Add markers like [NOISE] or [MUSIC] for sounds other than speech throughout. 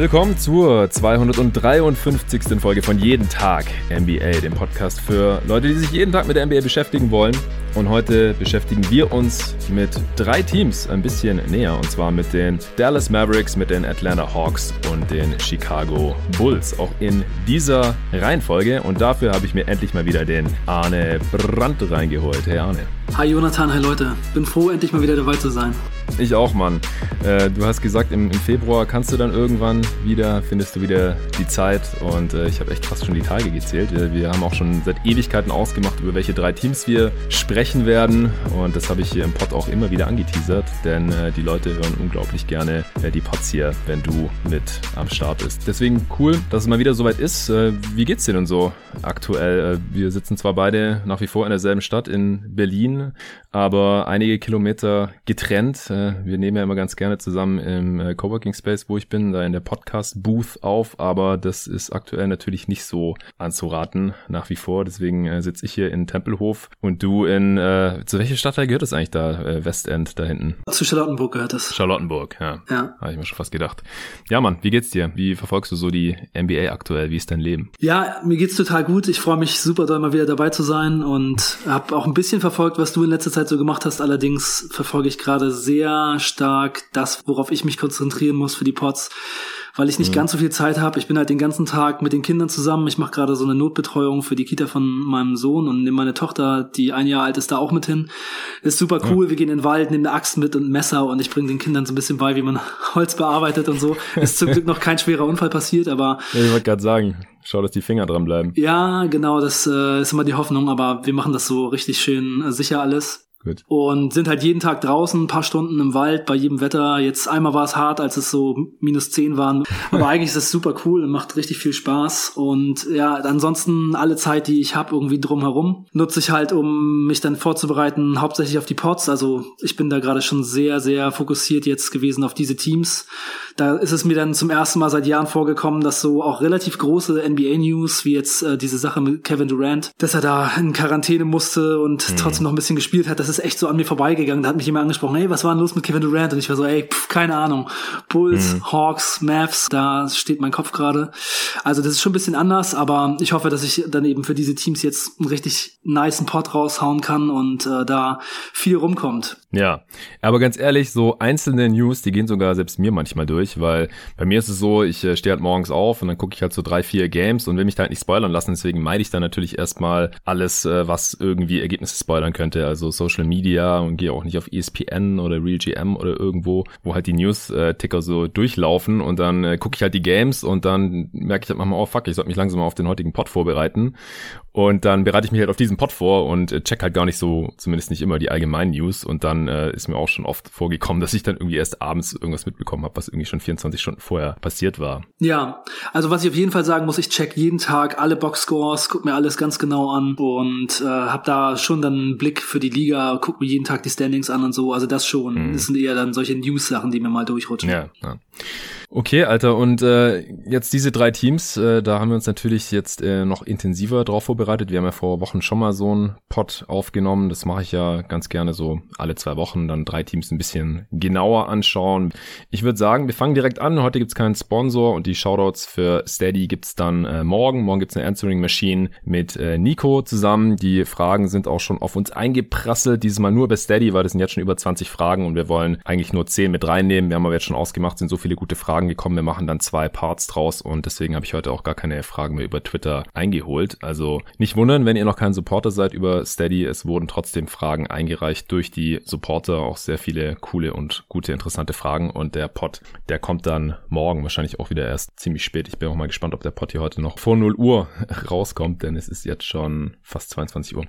Willkommen zur 253. Folge von Jeden Tag NBA, dem Podcast für Leute, die sich jeden Tag mit der NBA beschäftigen wollen. Und heute beschäftigen wir uns mit drei Teams ein bisschen näher. Und zwar mit den Dallas Mavericks, mit den Atlanta Hawks und den Chicago Bulls. Auch in dieser Reihenfolge. Und dafür habe ich mir endlich mal wieder den Arne Brandt reingeholt. Hey Arne. Hi Jonathan, hi Leute. Bin froh, endlich mal wieder dabei zu sein. Ich auch, Mann. Äh, du hast gesagt, im, im, Februar kannst du dann irgendwann wieder, findest du wieder die Zeit. Und äh, ich habe echt fast schon die Tage gezählt. Äh, wir haben auch schon seit Ewigkeiten ausgemacht, über welche drei Teams wir sprechen werden. Und das habe ich hier im Pod auch immer wieder angeteasert, denn äh, die Leute hören unglaublich gerne äh, die Pods hier, wenn du mit am Start bist. Deswegen cool, dass es mal wieder soweit ist. Äh, wie geht's dir denn so aktuell? wir sitzen zwar beide nach wie vor in derselben Stadt in Berlin aber einige Kilometer getrennt. Äh, wir nehmen ja immer ganz gerne zusammen im äh, Coworking Space, wo ich bin, da in der Podcast Booth auf, aber das ist aktuell natürlich nicht so anzuraten nach wie vor. Deswegen äh, sitze ich hier in Tempelhof und du in äh, zu welcher Stadtteil gehört das eigentlich da? Äh, Westend da hinten? Zu Charlottenburg gehört das. Charlottenburg, ja. Ja. Habe ich mir schon fast gedacht. Ja, Mann, wie geht's dir? Wie verfolgst du so die NBA aktuell? Wie ist dein Leben? Ja, mir geht's total gut. Ich freue mich super doll mal wieder dabei zu sein und habe auch ein bisschen verfolgt, was was du in letzter Zeit so gemacht hast. Allerdings verfolge ich gerade sehr stark das, worauf ich mich konzentrieren muss für die Pots weil ich nicht mhm. ganz so viel Zeit habe. Ich bin halt den ganzen Tag mit den Kindern zusammen. Ich mache gerade so eine Notbetreuung für die Kita von meinem Sohn und nehme meine Tochter, die ein Jahr alt ist, da auch mit hin. ist super cool. Ja. Wir gehen in den Wald, nehmen eine Axt mit und ein Messer und ich bringe den Kindern so ein bisschen bei, wie man [LAUGHS] Holz bearbeitet und so. Ist zum Glück noch kein schwerer Unfall passiert, aber. Ja, ich wollte gerade sagen, schau, dass die Finger dran bleiben. Ja, genau, das äh, ist immer die Hoffnung, aber wir machen das so richtig schön äh, sicher alles. Gut. Und sind halt jeden Tag draußen, ein paar Stunden im Wald, bei jedem Wetter. Jetzt einmal war es hart, als es so minus zehn waren. Aber [LAUGHS] eigentlich ist es super cool und macht richtig viel Spaß. Und ja, ansonsten alle Zeit, die ich habe, irgendwie drumherum, nutze ich halt, um mich dann vorzubereiten, hauptsächlich auf die Pods. Also ich bin da gerade schon sehr, sehr fokussiert jetzt gewesen auf diese Teams. Da ist es mir dann zum ersten Mal seit Jahren vorgekommen, dass so auch relativ große NBA-News, wie jetzt äh, diese Sache mit Kevin Durant, dass er da in Quarantäne musste und mhm. trotzdem noch ein bisschen gespielt hat, das ist echt so an mir vorbeigegangen. Da hat mich jemand angesprochen, hey, was war denn los mit Kevin Durant? Und ich war so, ey, pf, keine Ahnung. Bulls, mhm. Hawks, Mavs, da steht mein Kopf gerade. Also das ist schon ein bisschen anders, aber ich hoffe, dass ich dann eben für diese Teams jetzt einen richtig niceen Pot raushauen kann und äh, da viel rumkommt. Ja, aber ganz ehrlich, so einzelne News, die gehen sogar selbst mir manchmal durch, weil bei mir ist es so, ich äh, stehe halt morgens auf und dann gucke ich halt so drei, vier Games und will mich da halt nicht spoilern lassen, deswegen meide ich dann natürlich erstmal alles, äh, was irgendwie Ergebnisse spoilern könnte, also Social Media und gehe auch nicht auf ESPN oder RealGM oder irgendwo, wo halt die News-Ticker so durchlaufen und dann äh, gucke ich halt die Games und dann merke ich halt manchmal, oh fuck, ich sollte mich langsam mal auf den heutigen Pod vorbereiten und dann bereite ich mich halt auf diesen Pod vor und äh, check halt gar nicht so, zumindest nicht immer die allgemeinen News. Und dann äh, ist mir auch schon oft vorgekommen, dass ich dann irgendwie erst abends irgendwas mitbekommen habe, was irgendwie schon 24 Stunden vorher passiert war. Ja, also was ich auf jeden Fall sagen muss, ich check jeden Tag alle Boxscores, guck mir alles ganz genau an und äh, habe da schon dann einen Blick für die Liga, guck mir jeden Tag die Standings an und so. Also das schon. Mhm. Das sind eher dann solche News-Sachen, die mir mal durchrutschen. Ja, ja. Okay, Alter, und äh, jetzt diese drei Teams, äh, da haben wir uns natürlich jetzt äh, noch intensiver drauf vorbereitet. Wir haben ja vor Wochen schon mal so einen Pod aufgenommen. Das mache ich ja ganz gerne so alle zwei Wochen, dann drei Teams ein bisschen genauer anschauen. Ich würde sagen, wir fangen direkt an. Heute gibt's keinen Sponsor und die Shoutouts für Steady gibt's dann äh, morgen. Morgen gibt's eine Answering Machine mit äh, Nico zusammen. Die Fragen sind auch schon auf uns eingeprasselt. Dieses Mal nur bei Steady, weil das sind jetzt schon über 20 Fragen und wir wollen eigentlich nur 10 mit reinnehmen. Wir haben aber jetzt schon ausgemacht, sind so viele gute Fragen Fragen gekommen. Wir machen dann zwei Parts draus und deswegen habe ich heute auch gar keine Fragen mehr über Twitter eingeholt. Also nicht wundern, wenn ihr noch kein Supporter seid über Steady. Es wurden trotzdem Fragen eingereicht durch die Supporter. Auch sehr viele coole und gute, interessante Fragen. Und der Pod, der kommt dann morgen wahrscheinlich auch wieder erst ziemlich spät. Ich bin auch mal gespannt, ob der Pod hier heute noch vor 0 Uhr [LAUGHS] rauskommt, denn es ist jetzt schon fast 22 Uhr.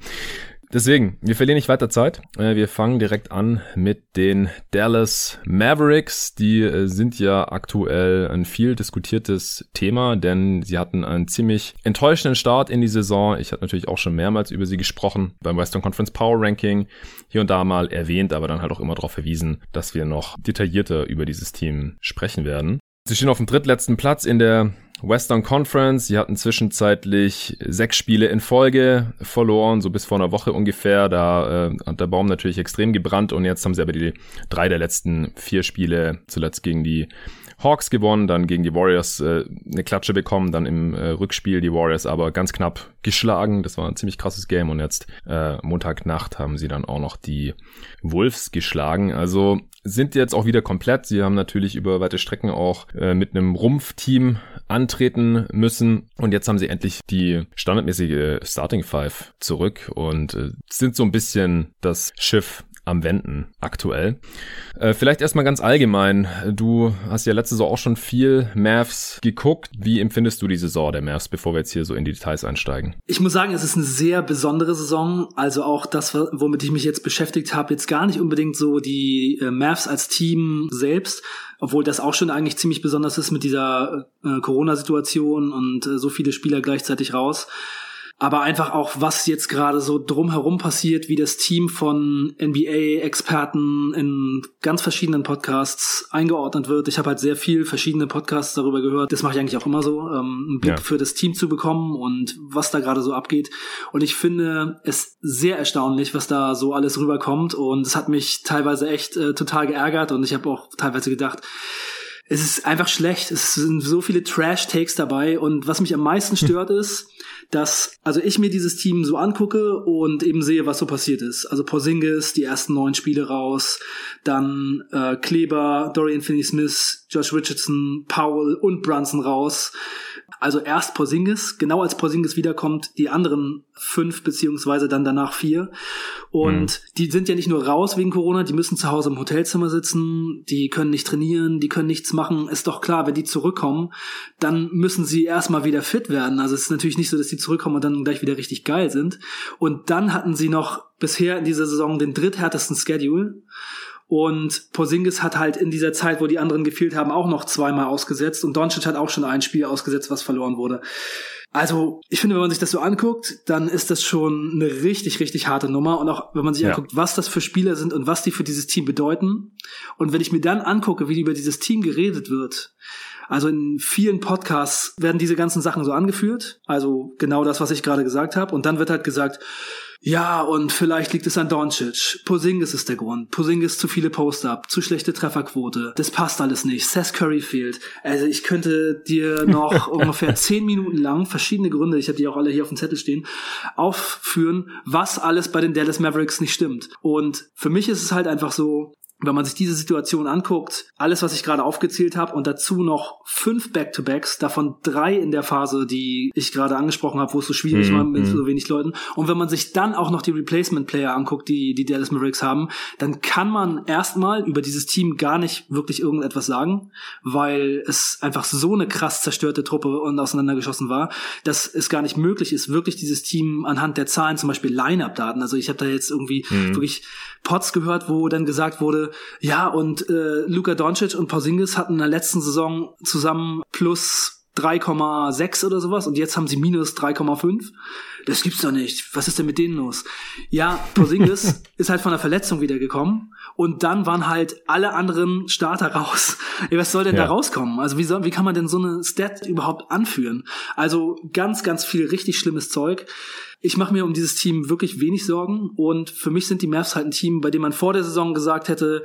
Deswegen, wir verlieren nicht weiter Zeit. Äh, wir fangen direkt an mit den Dallas Mavericks. Die äh, sind ja aktuell ein viel diskutiertes Thema, denn sie hatten einen ziemlich enttäuschenden Start in die Saison. Ich hatte natürlich auch schon mehrmals über sie gesprochen beim Western Conference Power Ranking. Hier und da mal erwähnt, aber dann halt auch immer darauf verwiesen, dass wir noch detaillierter über dieses Team sprechen werden. Sie stehen auf dem drittletzten Platz in der Western Conference. Sie hatten zwischenzeitlich sechs Spiele in Folge verloren, so bis vor einer Woche ungefähr. Da äh, hat der Baum natürlich extrem gebrannt und jetzt haben sie aber die drei der letzten vier Spiele, zuletzt gegen die Hawks gewonnen, dann gegen die Warriors äh, eine Klatsche bekommen, dann im äh, Rückspiel die Warriors aber ganz knapp geschlagen. Das war ein ziemlich krasses Game und jetzt äh, Montagnacht haben sie dann auch noch die Wolves geschlagen. Also sind jetzt auch wieder komplett. Sie haben natürlich über weite Strecken auch äh, mit einem Rumpfteam antreten müssen und jetzt haben sie endlich die standardmäßige Starting Five zurück und äh, sind so ein bisschen das Schiff am Wenden aktuell. Äh, vielleicht erstmal ganz allgemein. Du hast ja letzte Saison auch schon viel Mavs geguckt. Wie empfindest du die Saison der Mavs, bevor wir jetzt hier so in die Details einsteigen? Ich muss sagen, es ist eine sehr besondere Saison. Also auch das, womit ich mich jetzt beschäftigt habe, jetzt gar nicht unbedingt so die äh, Mavs als Team selbst, obwohl das auch schon eigentlich ziemlich besonders ist mit dieser äh, Corona-Situation und äh, so viele Spieler gleichzeitig raus aber einfach auch, was jetzt gerade so drumherum passiert, wie das Team von NBA-Experten in ganz verschiedenen Podcasts eingeordnet wird. Ich habe halt sehr viel verschiedene Podcasts darüber gehört. Das mache ich eigentlich auch immer so, ähm, einen Blick ja. für das Team zu bekommen und was da gerade so abgeht. Und ich finde es sehr erstaunlich, was da so alles rüberkommt. Und es hat mich teilweise echt äh, total geärgert und ich habe auch teilweise gedacht, es ist einfach schlecht. Es sind so viele Trash-Takes dabei. Und was mich am meisten stört [LAUGHS] ist, dass also ich mir dieses Team so angucke und eben sehe, was so passiert ist. Also Porzingis, die ersten neun Spiele raus, dann äh, Kleber, Dorian Finney-Smith, Josh Richardson, Powell und Brunson raus. Also erst Porzingis, genau als Porzingis wiederkommt, die anderen fünf beziehungsweise dann danach vier. Und mhm. die sind ja nicht nur raus wegen Corona, die müssen zu Hause im Hotelzimmer sitzen, die können nicht trainieren, die können nichts machen. Ist doch klar, wenn die zurückkommen, dann müssen sie erstmal wieder fit werden. Also es ist natürlich nicht so, dass die zurückkommen und dann gleich wieder richtig geil sind. Und dann hatten sie noch bisher in dieser Saison den dritthärtesten Schedule. Und Porzingis hat halt in dieser Zeit, wo die anderen gefehlt haben, auch noch zweimal ausgesetzt. Und Doncic hat auch schon ein Spiel ausgesetzt, was verloren wurde. Also, ich finde, wenn man sich das so anguckt, dann ist das schon eine richtig, richtig harte Nummer. Und auch wenn man sich ja. anguckt, was das für Spieler sind und was die für dieses Team bedeuten. Und wenn ich mir dann angucke, wie über dieses Team geredet wird, also in vielen Podcasts werden diese ganzen Sachen so angeführt. Also genau das, was ich gerade gesagt habe. Und dann wird halt gesagt, ja, und vielleicht liegt es an Doncic. Posingis ist der Grund. Posingis zu viele Post-Up, zu schlechte Trefferquote. Das passt alles nicht. Seth Curry fehlt. Also ich könnte dir noch [LAUGHS] ungefähr zehn Minuten lang verschiedene Gründe, ich habe die auch alle hier auf dem Zettel stehen, aufführen, was alles bei den Dallas Mavericks nicht stimmt. Und für mich ist es halt einfach so, wenn man sich diese Situation anguckt, alles, was ich gerade aufgezählt habe und dazu noch fünf Back-to-Backs, davon drei in der Phase, die ich gerade angesprochen habe, wo es so schwierig mm, war mit mm. so wenig Leuten. Und wenn man sich dann auch noch die Replacement-Player anguckt, die die Dallas Mavericks haben, dann kann man erstmal über dieses Team gar nicht wirklich irgendetwas sagen, weil es einfach so eine krass zerstörte Truppe und auseinandergeschossen war, dass es gar nicht möglich ist, wirklich dieses Team anhand der Zahlen, zum Beispiel Line-Up-Daten, also ich habe da jetzt irgendwie mm. wirklich Pots gehört, wo dann gesagt wurde, ja, und äh, Luka Doncic und Porzingis hatten in der letzten Saison zusammen plus 3,6 oder sowas und jetzt haben sie minus 3,5. Das gibt's doch nicht. Was ist denn mit denen los? Ja, Porzingis [LAUGHS] ist halt von der Verletzung wiedergekommen und dann waren halt alle anderen Starter raus. Was soll denn ja. da rauskommen? Also wie soll, wie kann man denn so eine Stat überhaupt anführen? Also ganz, ganz viel richtig schlimmes Zeug. Ich mache mir um dieses Team wirklich wenig Sorgen und für mich sind die Mavs halt ein Team, bei dem man vor der Saison gesagt hätte,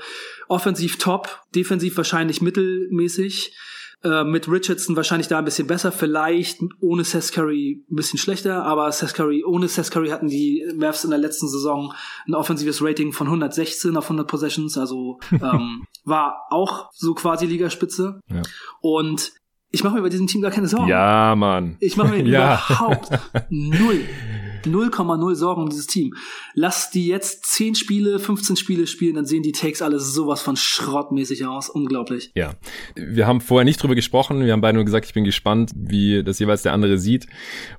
offensiv top, defensiv wahrscheinlich mittelmäßig, äh, mit Richardson wahrscheinlich da ein bisschen besser, vielleicht ohne Seth Curry ein bisschen schlechter, aber Seth Curry, ohne Seth Curry hatten die Mavs in der letzten Saison ein offensives Rating von 116 auf 100 Possessions, also [LAUGHS] ähm, war auch so quasi Ligaspitze. Ja. Und ich mache mir bei diesem Team gar keine Sorgen. Ja, Mann. Ich mache mir [LAUGHS] ja. überhaupt [LAUGHS] null 0,0 Sorgen um dieses Team. Lass die jetzt 10 Spiele, 15 Spiele spielen, dann sehen die Takes alle sowas von schrottmäßig aus. Unglaublich. Ja. Wir haben vorher nicht drüber gesprochen. Wir haben beide nur gesagt, ich bin gespannt, wie das jeweils der andere sieht.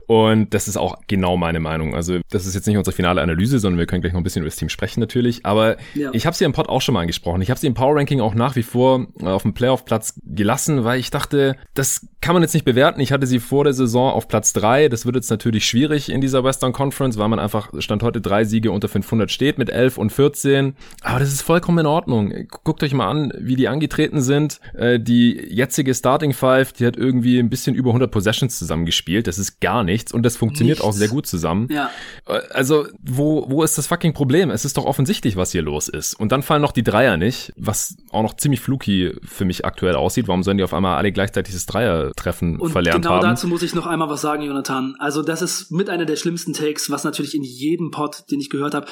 Und das ist auch genau meine Meinung. Also das ist jetzt nicht unsere finale Analyse, sondern wir können gleich noch ein bisschen über das Team sprechen natürlich. Aber ja. ich habe sie im Pod auch schon mal angesprochen. Ich habe sie im Power Ranking auch nach wie vor auf dem Playoff-Platz gelassen, weil ich dachte, das kann man jetzt nicht bewerten. Ich hatte sie vor der Saison auf Platz drei. Das wird jetzt natürlich schwierig in dieser Western Conference, weil man einfach Stand heute drei Siege unter 500 steht mit 11 und 14. Aber das ist vollkommen in Ordnung. Guckt euch mal an, wie die angetreten sind. Äh, die jetzige Starting Five, die hat irgendwie ein bisschen über 100 Possessions zusammengespielt. Das ist gar nichts und das funktioniert nichts. auch sehr gut zusammen. Ja. Äh, also, wo, wo ist das fucking Problem? Es ist doch offensichtlich, was hier los ist. Und dann fallen noch die Dreier nicht, was auch noch ziemlich fluky für mich aktuell aussieht. Warum sollen die auf einmal alle gleichzeitig das Dreier-Treffen verlernt genau haben? Genau dazu muss ich noch einmal was sagen, Jonathan. Also, das ist mit einer der schlimmsten Takes, was natürlich in jedem Pod, den ich gehört habe,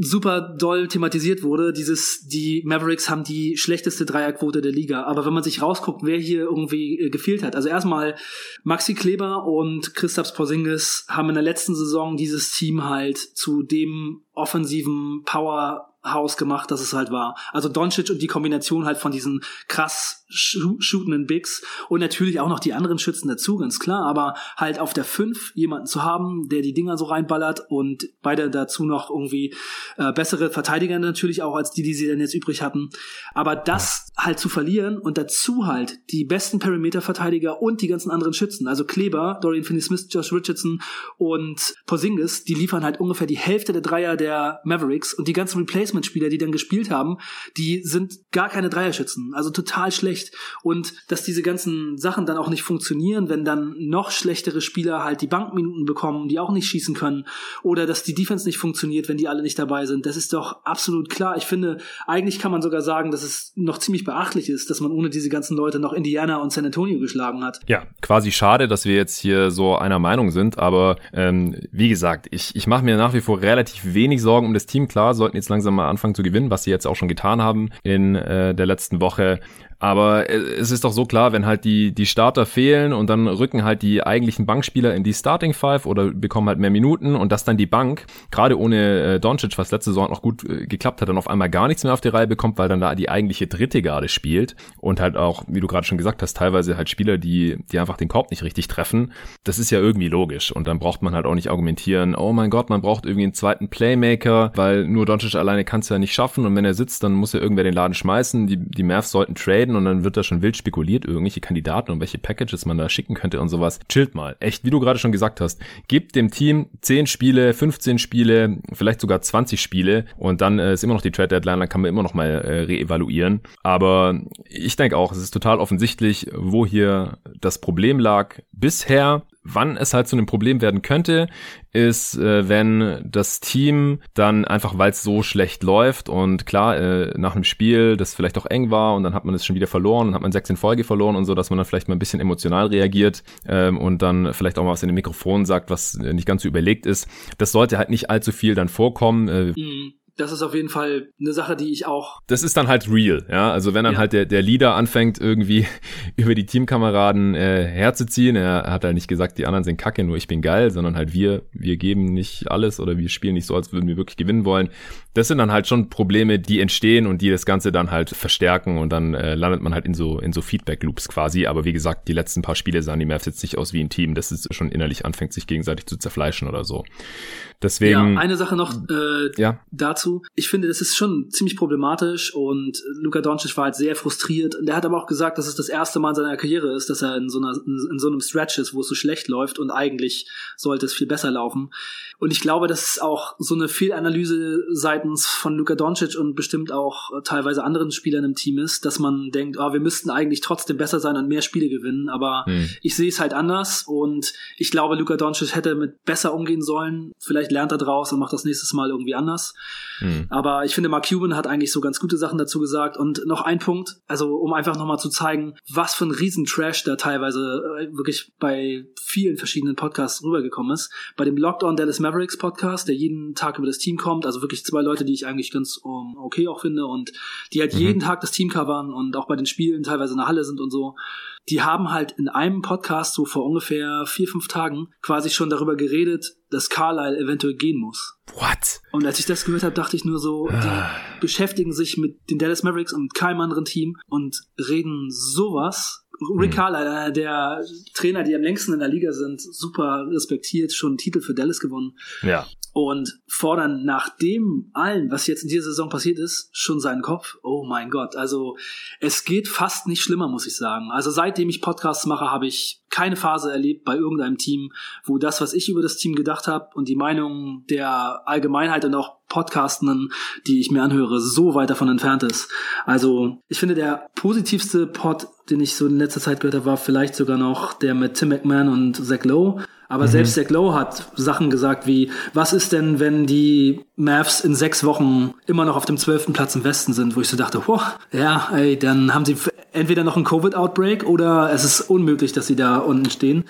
super doll thematisiert wurde. Dieses, die Mavericks haben die schlechteste Dreierquote der Liga. Aber wenn man sich rausguckt, wer hier irgendwie äh, gefehlt hat. Also erstmal Maxi Kleber und Christaps Porzingis haben in der letzten Saison dieses Team halt zu dem offensiven Power Haus gemacht, dass es halt war. Also Doncic und die Kombination halt von diesen krass shootenden Bigs und natürlich auch noch die anderen Schützen dazu, ganz klar, aber halt auf der 5 jemanden zu haben, der die Dinger so reinballert und beide dazu noch irgendwie äh, bessere Verteidiger natürlich auch als die, die sie dann jetzt übrig hatten. Aber das halt zu verlieren und dazu halt die besten Perimeter-Verteidiger und die ganzen anderen Schützen, also Kleber, Dorian Finney-Smith, Josh Richardson und Porzingis, die liefern halt ungefähr die Hälfte der Dreier der Mavericks und die ganzen Replacement-Spieler, die dann gespielt haben, die sind gar keine Dreierschützen, also total schlecht schlecht und dass diese ganzen Sachen dann auch nicht funktionieren, wenn dann noch schlechtere Spieler halt die Bankminuten bekommen, die auch nicht schießen können oder dass die Defense nicht funktioniert, wenn die alle nicht dabei sind. Das ist doch absolut klar. Ich finde, eigentlich kann man sogar sagen, dass es noch ziemlich beachtlich ist, dass man ohne diese ganzen Leute noch Indiana und San Antonio geschlagen hat. Ja, quasi schade, dass wir jetzt hier so einer Meinung sind, aber ähm, wie gesagt, ich, ich mache mir nach wie vor relativ wenig Sorgen um das Team. Klar, sollten jetzt langsam mal anfangen zu gewinnen, was sie jetzt auch schon getan haben in äh, der letzten Woche. Aber es ist doch so klar, wenn halt die, die Starter fehlen und dann rücken halt die eigentlichen Bankspieler in die Starting Five oder bekommen halt mehr Minuten und dass dann die Bank, gerade ohne äh, Doncic, was letzte Saison noch gut äh, geklappt hat, dann auf einmal gar nichts mehr auf die Reihe bekommt, weil dann da die eigentliche dritte Garde spielt und halt auch, wie du gerade schon gesagt hast, teilweise halt Spieler, die, die einfach den Korb nicht richtig treffen. Das ist ja irgendwie logisch und dann braucht man halt auch nicht argumentieren, oh mein Gott, man braucht irgendwie einen zweiten Playmaker, weil nur Doncic alleine kann es ja nicht schaffen und wenn er sitzt, dann muss ja irgendwer den Laden schmeißen. Die, die Mavs sollten traden traden und dann wird da schon wild spekuliert, irgendwelche Kandidaten und welche Packages man da schicken könnte und sowas. Chillt mal. Echt, wie du gerade schon gesagt hast, gebt dem Team 10 Spiele, 15 Spiele, vielleicht sogar 20 Spiele und dann äh, ist immer noch die Trade Deadline, dann kann man immer noch mal äh, reevaluieren. Aber ich denke auch, es ist total offensichtlich, wo hier das Problem lag bisher. Wann es halt zu einem Problem werden könnte, ist, äh, wenn das Team dann einfach, weil es so schlecht läuft und klar, äh, nach einem Spiel, das vielleicht auch eng war und dann hat man es schon wieder verloren und hat man sechs in Folge verloren und so, dass man dann vielleicht mal ein bisschen emotional reagiert ähm, und dann vielleicht auch mal was in dem Mikrofon sagt, was nicht ganz so überlegt ist. Das sollte halt nicht allzu viel dann vorkommen. Äh, mhm das ist auf jeden Fall eine Sache, die ich auch. Das ist dann halt real, ja. Also wenn dann ja. halt der, der Leader anfängt, irgendwie [LAUGHS] über die Teamkameraden äh, herzuziehen, er hat halt nicht gesagt, die anderen sind kacke, nur ich bin geil, sondern halt wir, wir geben nicht alles oder wir spielen nicht so, als würden wir wirklich gewinnen wollen. Das sind dann halt schon Probleme, die entstehen und die das Ganze dann halt verstärken und dann äh, landet man halt in so, in so Feedback-Loops quasi. Aber wie gesagt, die letzten paar Spiele sahen die Mavs jetzt nicht aus wie ein Team, das ist schon innerlich anfängt, sich gegenseitig zu zerfleischen oder so. Deswegen. Ja, eine Sache noch äh, ja. dazu. Ich finde, das ist schon ziemlich problematisch und Luka Doncic war halt sehr frustriert. Und er hat aber auch gesagt, dass es das erste Mal in seiner Karriere ist, dass er in so, einer, in so einem Stretch ist, wo es so schlecht läuft und eigentlich sollte es viel besser laufen. Und ich glaube, das ist auch so eine Fehlanalyse seitens von Luka Doncic und bestimmt auch äh, teilweise anderen Spielern im Team ist, dass man denkt, oh, wir müssten eigentlich trotzdem besser sein und mehr Spiele gewinnen. Aber hm. ich sehe es halt anders und ich glaube, Luka Doncic hätte mit besser umgehen sollen. Vielleicht lernt er draus und macht das nächstes Mal irgendwie anders. Hm. Aber ich finde, Mark Cuban hat eigentlich so ganz gute Sachen dazu gesagt. Und noch ein Punkt, also um einfach nochmal zu zeigen, was für ein Riesentrash da teilweise äh, wirklich bei vielen verschiedenen Podcasts rübergekommen ist. Bei dem Lockdown Dallas Mavericks Podcast, der jeden Tag über das Team kommt, also wirklich zwei Leute, die ich eigentlich ganz um, okay auch finde und die halt mhm. jeden Tag das Team covern und auch bei den Spielen teilweise in der Halle sind und so. Die haben halt in einem Podcast so vor ungefähr vier, fünf Tagen quasi schon darüber geredet, dass Carlyle eventuell gehen muss. What? Und als ich das gehört habe, dachte ich nur so, die ah. beschäftigen sich mit den Dallas Mavericks und keinem anderen Team und reden sowas Rick hm. Carlisle, der Trainer, die am längsten in der Liga sind, super respektiert, schon einen Titel für Dallas gewonnen. Ja. Und fordern nach dem allen, was jetzt in dieser Saison passiert ist, schon seinen Kopf. Oh mein Gott. Also es geht fast nicht schlimmer, muss ich sagen. Also seitdem ich Podcasts mache, habe ich keine Phase erlebt bei irgendeinem Team, wo das, was ich über das Team gedacht habe und die Meinung der Allgemeinheit und auch Podcastenden, die ich mir anhöre, so weit davon entfernt ist. Also ich finde, der positivste Pod, den ich so in letzter Zeit gehört habe, war vielleicht sogar noch der mit Tim McMahon und Zach Lowe. Aber mhm. selbst Zach Lowe hat Sachen gesagt wie, was ist denn, wenn die Mavs in sechs Wochen immer noch auf dem zwölften Platz im Westen sind, wo ich so dachte, boah, ja, ey, dann haben sie entweder noch einen Covid-Outbreak oder es ist unmöglich, dass sie da unten stehen.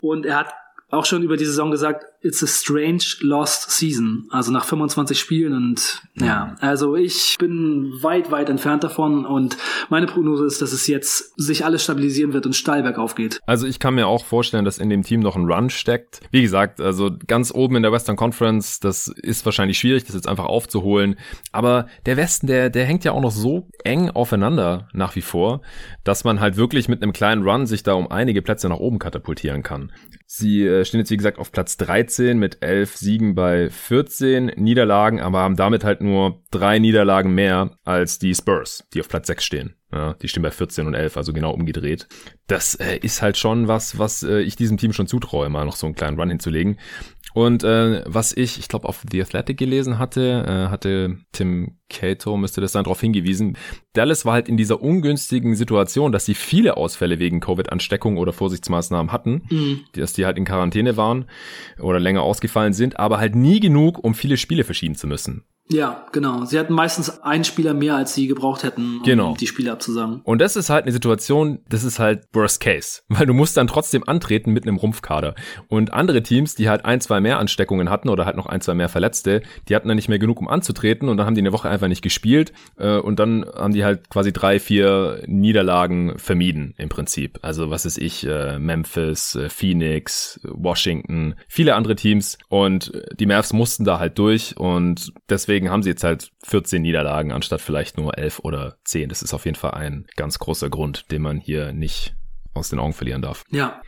Und er hat auch schon über die Saison gesagt, it's a strange lost season. Also nach 25 Spielen und ja, also ich bin weit, weit entfernt davon und meine Prognose ist, dass es jetzt sich alles stabilisieren wird und steil bergauf geht. Also ich kann mir auch vorstellen, dass in dem Team noch ein Run steckt. Wie gesagt, also ganz oben in der Western Conference, das ist wahrscheinlich schwierig, das jetzt einfach aufzuholen. Aber der Westen, der, der hängt ja auch noch so eng aufeinander nach wie vor, dass man halt wirklich mit einem kleinen Run sich da um einige Plätze nach oben katapultieren kann. Sie äh, stehen jetzt, wie gesagt, auf Platz 13 mit 11 Siegen bei 14 Niederlagen, aber haben damit halt nur drei Niederlagen mehr als die Spurs, die auf Platz 6 stehen. Ja, die stehen bei 14 und 11, also genau umgedreht. Das äh, ist halt schon was, was äh, ich diesem Team schon zutraue, mal noch so einen kleinen Run hinzulegen. Und äh, was ich, ich glaube, auf The Athletic gelesen hatte, äh, hatte Tim Cato, müsste das dann darauf hingewiesen. Dallas war halt in dieser ungünstigen Situation, dass sie viele Ausfälle wegen Covid-Ansteckung oder Vorsichtsmaßnahmen hatten, mhm. dass die halt in Quarantäne waren oder länger ausgefallen sind, aber halt nie genug, um viele Spiele verschieben zu müssen. Ja, genau. Sie hatten meistens einen Spieler mehr, als sie gebraucht hätten, um genau. die Spiele abzusagen. Und das ist halt eine Situation, das ist halt Worst Case, [LAUGHS] weil du musst dann trotzdem antreten mit einem Rumpfkader. Und andere Teams, die halt ein, zwei mehr Ansteckungen hatten oder halt noch ein, zwei mehr Verletzte, die hatten dann nicht mehr genug, um anzutreten und dann haben die eine Woche einfach nicht gespielt äh, und dann haben die halt quasi drei, vier Niederlagen vermieden im Prinzip. Also was ist ich, äh, Memphis, äh, Phoenix, Washington, viele andere Teams und die Mavs mussten da halt durch und deswegen deswegen haben sie jetzt halt 14 Niederlagen anstatt vielleicht nur 11 oder 10. Das ist auf jeden Fall ein ganz großer Grund, den man hier nicht aus den Augen verlieren darf. Ja.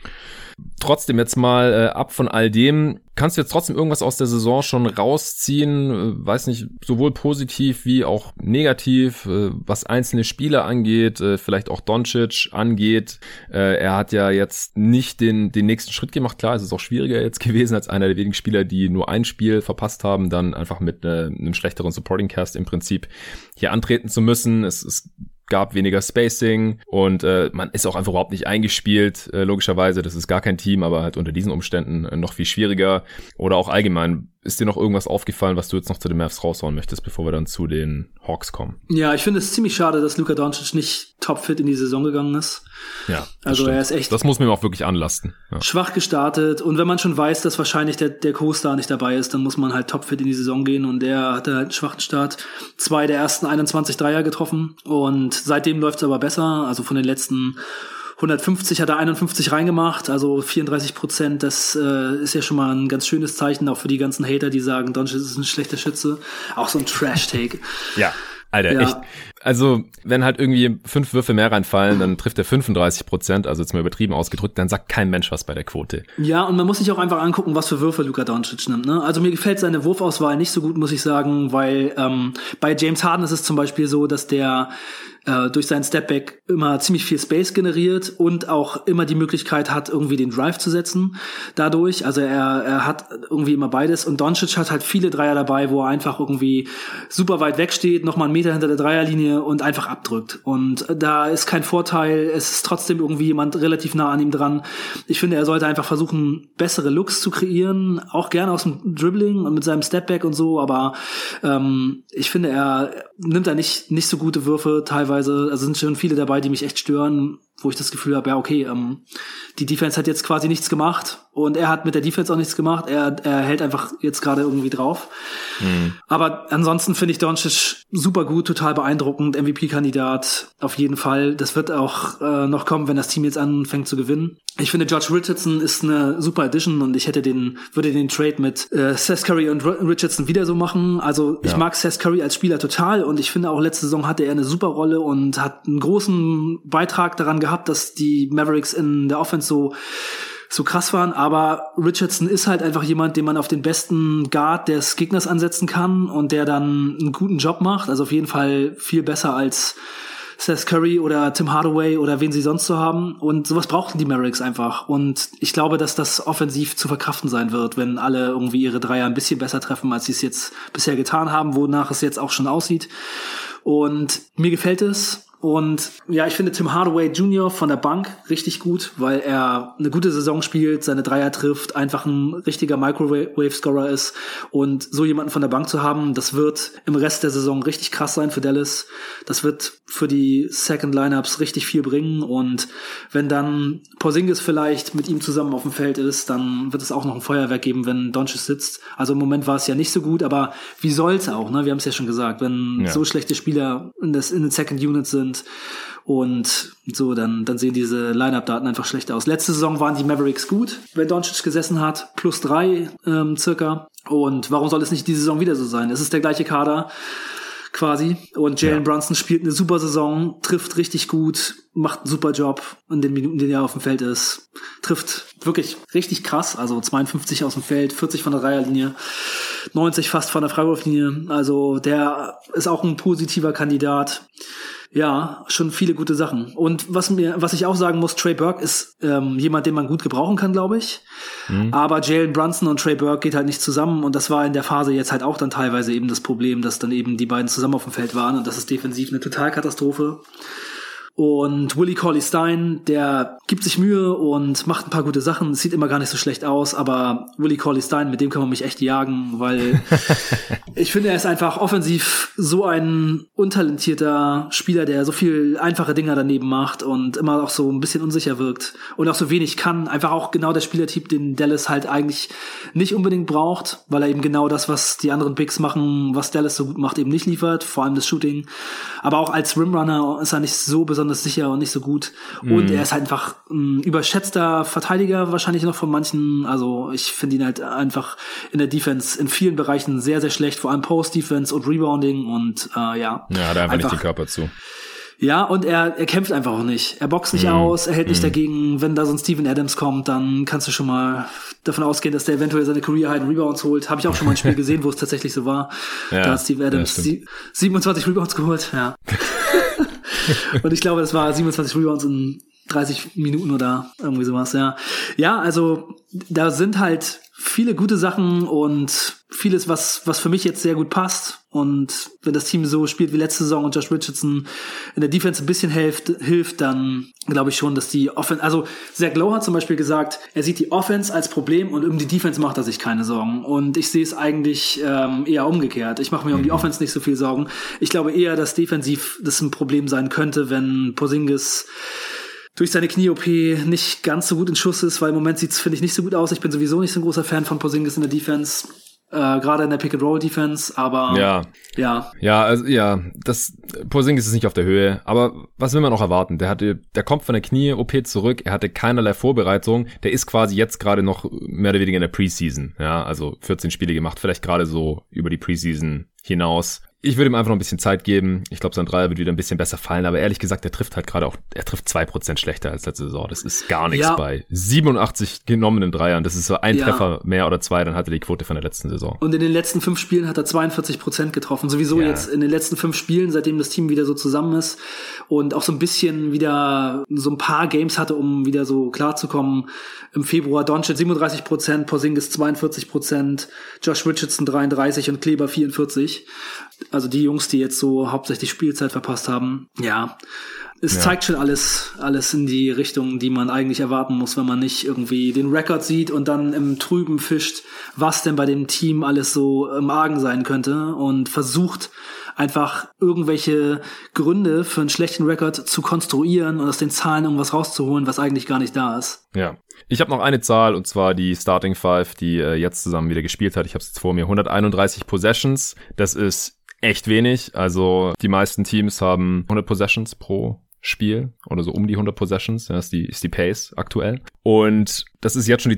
Trotzdem jetzt mal äh, ab von all dem. Kannst du jetzt trotzdem irgendwas aus der Saison schon rausziehen? Äh, weiß nicht, sowohl positiv wie auch negativ, äh, was einzelne Spieler angeht, äh, vielleicht auch Doncic angeht. Äh, er hat ja jetzt nicht den, den nächsten Schritt gemacht. Klar, es ist auch schwieriger jetzt [LAUGHS] gewesen als einer der wenigen Spieler, die nur ein Spiel verpasst haben, dann einfach mit äh, einem schlechteren Supporting Cast im Prinzip hier antreten zu müssen. Es, es gab weniger Spacing und äh, man ist auch einfach überhaupt nicht eingespielt, äh, logischerweise. Das ist gar kein Team, aber halt unter diesen Umständen äh, noch viel schwieriger. Oder auch allgemein, ist dir noch irgendwas aufgefallen, was du jetzt noch zu den Mavs raushauen möchtest, bevor wir dann zu den Hawks kommen? Ja, ich finde es ziemlich schade, dass Luka Doncic nicht topfit in die Saison gegangen ist. Ja. Also stimmt. er ist echt. Das muss mir auch wirklich anlasten. Ja. Schwach gestartet und wenn man schon weiß, dass wahrscheinlich der, der Co-Star nicht dabei ist, dann muss man halt topfit in die Saison gehen und er hatte halt einen schwachen Start. Zwei der ersten 21 Dreier getroffen und seitdem läuft es aber besser. Also von den letzten 150 hat er 51 reingemacht, also 34 Prozent. Das äh, ist ja schon mal ein ganz schönes Zeichen, auch für die ganzen Hater, die sagen, Doncic ist ein schlechter Schütze. Auch so ein Trash-Take. ja. Alter, ja. echt. Also, wenn halt irgendwie fünf Würfe mehr reinfallen, dann trifft er 35 Prozent, also jetzt mal übertrieben ausgedrückt, dann sagt kein Mensch was bei der Quote. Ja, und man muss sich auch einfach angucken, was für Würfe Luka Doncic nimmt. Ne? Also mir gefällt seine Wurfauswahl nicht so gut, muss ich sagen, weil ähm, bei James Harden ist es zum Beispiel so, dass der äh, durch seinen Stepback immer ziemlich viel Space generiert und auch immer die Möglichkeit hat, irgendwie den Drive zu setzen dadurch. Also er, er hat irgendwie immer beides und Doncic hat halt viele Dreier dabei, wo er einfach irgendwie super weit weg steht, nochmal einen Meter hinter der Dreierlinie und einfach abdrückt. Und da ist kein Vorteil, es ist trotzdem irgendwie jemand relativ nah an ihm dran. Ich finde, er sollte einfach versuchen, bessere Looks zu kreieren, auch gerne aus dem Dribbling und mit seinem Stepback und so, aber ähm, ich finde, er nimmt da nicht, nicht so gute Würfe teilweise teilweise, also sind schon viele dabei, die mich echt stören, wo ich das Gefühl habe, ja, okay, ähm, die Defense hat jetzt quasi nichts gemacht und er hat mit der Defense auch nichts gemacht. Er, er hält einfach jetzt gerade irgendwie drauf. Mhm. Aber ansonsten finde ich Doncic super gut, total beeindruckend, MVP-Kandidat auf jeden Fall. Das wird auch äh, noch kommen, wenn das Team jetzt anfängt zu gewinnen. Ich finde, George Richardson ist eine super Addition und ich hätte den, würde den Trade mit äh, Seth Curry und Richardson wieder so machen. Also ich ja. mag Seth Curry als Spieler total und ich finde auch letzte Saison hatte er eine super Rolle und hat einen großen Beitrag daran gehabt, dass die Mavericks in der Offense so so krass waren, aber Richardson ist halt einfach jemand, den man auf den besten Guard des Gegners ansetzen kann und der dann einen guten Job macht. Also auf jeden Fall viel besser als Seth Curry oder Tim Hardaway oder wen sie sonst so haben. Und sowas brauchten die Mavericks einfach. Und ich glaube, dass das offensiv zu verkraften sein wird, wenn alle irgendwie ihre Dreier ein bisschen besser treffen, als sie es jetzt bisher getan haben, wonach es jetzt auch schon aussieht. Und mir gefällt es. Und ja, ich finde Tim Hardaway Jr. von der Bank richtig gut, weil er eine gute Saison spielt, seine Dreier trifft, einfach ein richtiger Microwave-Scorer ist. Und so jemanden von der Bank zu haben, das wird im Rest der Saison richtig krass sein für Dallas. Das wird für die Second Lineups richtig viel bringen. Und wenn dann Porzingis vielleicht mit ihm zusammen auf dem Feld ist, dann wird es auch noch ein Feuerwerk geben, wenn Doncic sitzt. Also im Moment war es ja nicht so gut, aber wie soll's auch, ne? Wir haben es ja schon gesagt, wenn ja. so schlechte Spieler in, das, in den Second Unit sind, sind. Und so, dann, dann sehen diese Line-Up-Daten einfach schlecht aus. Letzte Saison waren die Mavericks gut, wenn Doncic gesessen hat, plus drei ähm, circa. Und warum soll es nicht diese Saison wieder so sein? Es ist der gleiche Kader quasi. Und Jalen ja. Brunson spielt eine super Saison, trifft richtig gut, macht einen super Job in den Minuten, in denen er auf dem Feld ist. Trifft wirklich richtig krass, also 52 aus dem Feld, 40 von der Dreierlinie, 90 fast von der Freiwurflinie. Also der ist auch ein positiver Kandidat. Ja, schon viele gute Sachen. Und was mir, was ich auch sagen muss, Trey Burke ist ähm, jemand, den man gut gebrauchen kann, glaube ich. Mhm. Aber Jalen Brunson und Trey Burke geht halt nicht zusammen und das war in der Phase jetzt halt auch dann teilweise eben das Problem, dass dann eben die beiden zusammen auf dem Feld waren und das ist defensiv eine Totalkatastrophe. Und Willie Corley Stein, der gibt sich Mühe und macht ein paar gute Sachen. Sieht immer gar nicht so schlecht aus, aber Willie Corley Stein, mit dem kann man mich echt jagen, weil [LAUGHS] ich finde, er ist einfach offensiv so ein untalentierter Spieler, der so viel einfache Dinger daneben macht und immer auch so ein bisschen unsicher wirkt und auch so wenig kann. Einfach auch genau der Spielertyp, den Dallas halt eigentlich nicht unbedingt braucht, weil er eben genau das, was die anderen Picks machen, was Dallas so gut macht, eben nicht liefert, vor allem das Shooting. Aber auch als Rimrunner ist er nicht so besonders besonders sicher und nicht so gut. Mhm. Und er ist halt einfach ein überschätzter Verteidiger, wahrscheinlich noch von manchen. Also ich finde ihn halt einfach in der Defense in vielen Bereichen sehr, sehr schlecht, vor allem Post-Defense und Rebounding und äh, ja. Ja, er einfach, einfach nicht den Körper zu. Ja, und er, er kämpft einfach auch nicht. Er boxt nicht mm. aus, er hält nicht mm. dagegen. Wenn da so ein Steven Adams kommt, dann kannst du schon mal davon ausgehen, dass der eventuell seine Career High Rebounds holt. Habe ich auch schon mal ein Spiel [LAUGHS] gesehen, wo es tatsächlich so war. Ja, da hat Steven Adams ja, 27 Rebounds geholt, ja. [LAUGHS] [LAUGHS] und ich glaube, das war 27 Rebounds in 30 Minuten oder irgendwie sowas, ja. Ja, also da sind halt viele gute Sachen und vieles, was, was für mich jetzt sehr gut passt. Und wenn das Team so spielt wie letzte Saison und Josh Richardson in der Defense ein bisschen hilft, hilft dann glaube ich schon, dass die Offense, also Zach Lowe hat zum Beispiel gesagt, er sieht die Offense als Problem und um die Defense macht er sich keine Sorgen. Und ich sehe es eigentlich ähm, eher umgekehrt. Ich mache mir um die mhm. Offense nicht so viel Sorgen. Ich glaube eher, dass defensiv das ein Problem sein könnte, wenn Posingis durch seine Knie-OP nicht ganz so gut in Schuss ist, weil im Moment sieht's finde ich, nicht so gut aus. Ich bin sowieso nicht so ein großer Fan von Posingis in der Defense. Äh, gerade in der Pick-and-Roll-Defense, aber ja. ja. Ja, also ja, das Porzingis ist nicht auf der Höhe, aber was will man auch erwarten? Der hatte, der kommt von der Knie-OP zurück, er hatte keinerlei Vorbereitung, der ist quasi jetzt gerade noch mehr oder weniger in der Preseason, ja, also 14 Spiele gemacht, vielleicht gerade so über die Preseason hinaus ich würde ihm einfach noch ein bisschen Zeit geben. Ich glaube, sein Dreier wird wieder ein bisschen besser fallen, aber ehrlich gesagt, er trifft halt gerade auch, er trifft zwei Prozent schlechter als letzte Saison. Das ist gar nichts ja. bei 87 genommenen Dreiern. Das ist so ein ja. Treffer mehr oder zwei, dann hat er die Quote von der letzten Saison. Und in den letzten fünf Spielen hat er 42 Prozent getroffen. Sowieso ja. jetzt in den letzten fünf Spielen, seitdem das Team wieder so zusammen ist und auch so ein bisschen wieder so ein paar Games hatte, um wieder so klarzukommen. Im Februar Doncic 37 Prozent, Porzingis 42 Prozent, Josh Richardson 33 und Kleber 44 also die Jungs, die jetzt so hauptsächlich Spielzeit verpasst haben, ja, es ja. zeigt schon alles, alles in die Richtung, die man eigentlich erwarten muss, wenn man nicht irgendwie den Rekord sieht und dann im Trüben fischt, was denn bei dem Team alles so im Argen sein könnte und versucht einfach irgendwelche Gründe für einen schlechten Rekord zu konstruieren und aus den Zahlen irgendwas rauszuholen, was eigentlich gar nicht da ist. Ja. Ich habe noch eine Zahl und zwar die Starting Five, die äh, jetzt zusammen wieder gespielt hat. Ich habe es jetzt vor mir. 131 Possessions. Das ist echt wenig. Also die meisten Teams haben 100 Possessions pro Spiel oder so um die 100 Possessions. Ja, ist die, ist die Pace aktuell. Und das ist jetzt schon die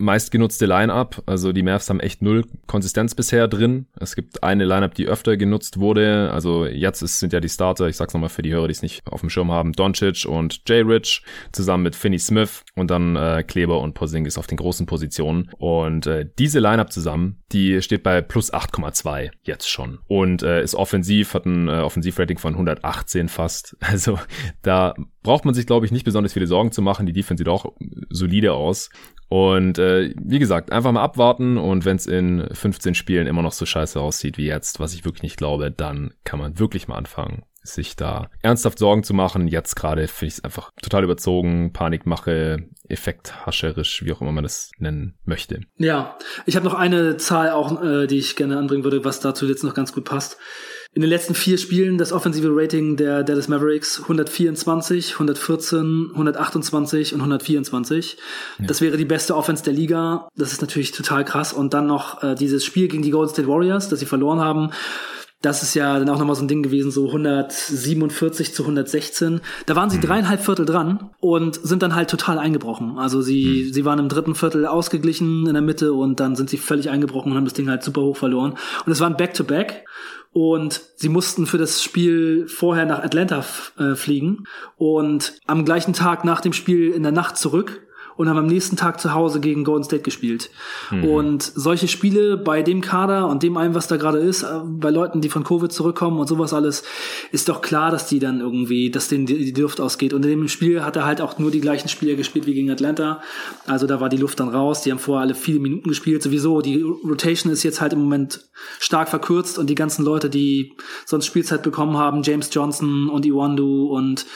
zweitmeistgenutzte Lineup. Also die Mavs haben echt null Konsistenz bisher drin. Es gibt eine Lineup, die öfter genutzt wurde. Also jetzt ist, sind ja die Starter, ich sag's nochmal für die Hörer, die es nicht auf dem Schirm haben, Doncic und Jay Rich zusammen mit Finney Smith und dann äh, Kleber und Porzingis auf den großen Positionen. Und äh, diese Lineup zusammen, die steht bei plus 8,2 jetzt schon. Und äh, ist offensiv, hat ein äh, Offensivrating von 118 fast. [LAUGHS] Also da braucht man sich, glaube ich, nicht besonders viele Sorgen zu machen. Die Defense sieht auch solide aus. Und äh, wie gesagt, einfach mal abwarten und wenn es in 15 Spielen immer noch so scheiße aussieht wie jetzt, was ich wirklich nicht glaube, dann kann man wirklich mal anfangen, sich da ernsthaft Sorgen zu machen. Jetzt gerade finde ich es einfach total überzogen, Panikmache, effekthascherisch, wie auch immer man das nennen möchte. Ja, ich habe noch eine Zahl auch, äh, die ich gerne anbringen würde, was dazu jetzt noch ganz gut passt. In den letzten vier Spielen das offensive Rating der Dallas Mavericks 124, 114, 128 und 124. Ja. Das wäre die beste Offense der Liga. Das ist natürlich total krass. Und dann noch äh, dieses Spiel gegen die Golden State Warriors, das sie verloren haben das ist ja dann auch nochmal so ein Ding gewesen, so 147 zu 116. Da waren sie mhm. dreieinhalb Viertel dran und sind dann halt total eingebrochen. Also sie, mhm. sie waren im dritten Viertel ausgeglichen in der Mitte und dann sind sie völlig eingebrochen und haben das Ding halt super hoch verloren. Und es war ein Back-to-Back. Und sie mussten für das Spiel vorher nach Atlanta äh, fliegen. Und am gleichen Tag nach dem Spiel in der Nacht zurück und haben am nächsten Tag zu Hause gegen Golden State gespielt. Mhm. Und solche Spiele bei dem Kader und dem allem, was da gerade ist, äh, bei Leuten, die von Covid zurückkommen und sowas alles, ist doch klar, dass die dann irgendwie, dass denen die, die Luft ausgeht. Und in dem Spiel hat er halt auch nur die gleichen Spieler gespielt wie gegen Atlanta. Also da war die Luft dann raus. Die haben vorher alle viele Minuten gespielt. Sowieso, die Rotation ist jetzt halt im Moment stark verkürzt und die ganzen Leute, die sonst Spielzeit bekommen haben, James Johnson und Iwandu und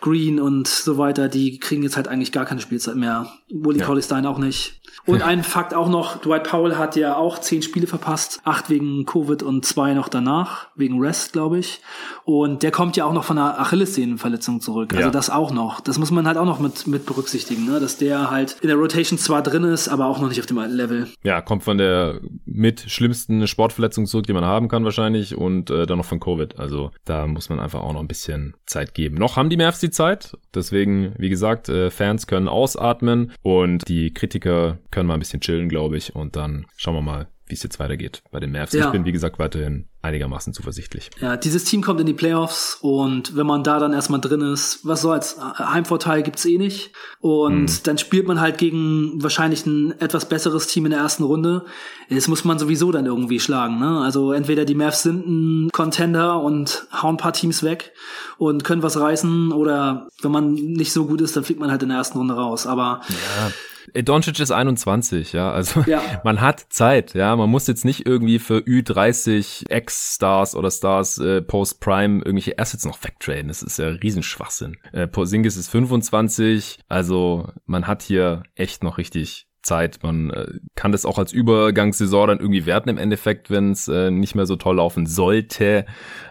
Green und so weiter, die kriegen jetzt halt eigentlich gar keine Spielzeit mehr. Wooly ja. Colley Stein auch nicht. Und [LAUGHS] ein Fakt auch noch, Dwight Powell hat ja auch zehn Spiele verpasst, acht wegen Covid und zwei noch danach, wegen Rest, glaube ich. Und der kommt ja auch noch von einer Achillessehnenverletzung zurück. Also ja. das auch noch. Das muss man halt auch noch mit, mit berücksichtigen, ne? dass der halt in der Rotation zwar drin ist, aber auch noch nicht auf dem Level. Ja, kommt von der mit schlimmsten Sportverletzung zurück, die man haben kann wahrscheinlich und äh, dann noch von Covid. Also da muss man einfach auch noch ein bisschen Zeit geben. Noch haben die Mavs die Zeit, deswegen, wie gesagt, äh, Fans können ausatmen und die Kritiker können mal ein bisschen chillen, glaube ich. Und dann schauen wir mal, wie es jetzt weitergeht bei den Mavs. Ja. Ich bin, wie gesagt, weiterhin einigermaßen zuversichtlich. Ja, dieses Team kommt in die Playoffs und wenn man da dann erstmal drin ist, was soll's, Heimvorteil gibt's eh nicht. Und mhm. dann spielt man halt gegen wahrscheinlich ein etwas besseres Team in der ersten Runde. Das muss man sowieso dann irgendwie schlagen. Ne? Also entweder die Mavs sind ein Contender und hauen ein paar Teams weg und können was reißen oder wenn man nicht so gut ist, dann fliegt man halt in der ersten Runde raus. Aber ja äh, Doncic ist 21, ja, also ja. [LAUGHS] man hat Zeit, ja, man muss jetzt nicht irgendwie für Ü30 Ex-Stars oder Stars äh, Post-Prime irgendwelche Assets noch wegtraden, das ist ja Riesenschwachsinn. Äh, Porzingis ist 25, also man hat hier echt noch richtig Zeit. Man äh, kann das auch als Übergangssaison dann irgendwie werten im Endeffekt, wenn es äh, nicht mehr so toll laufen sollte.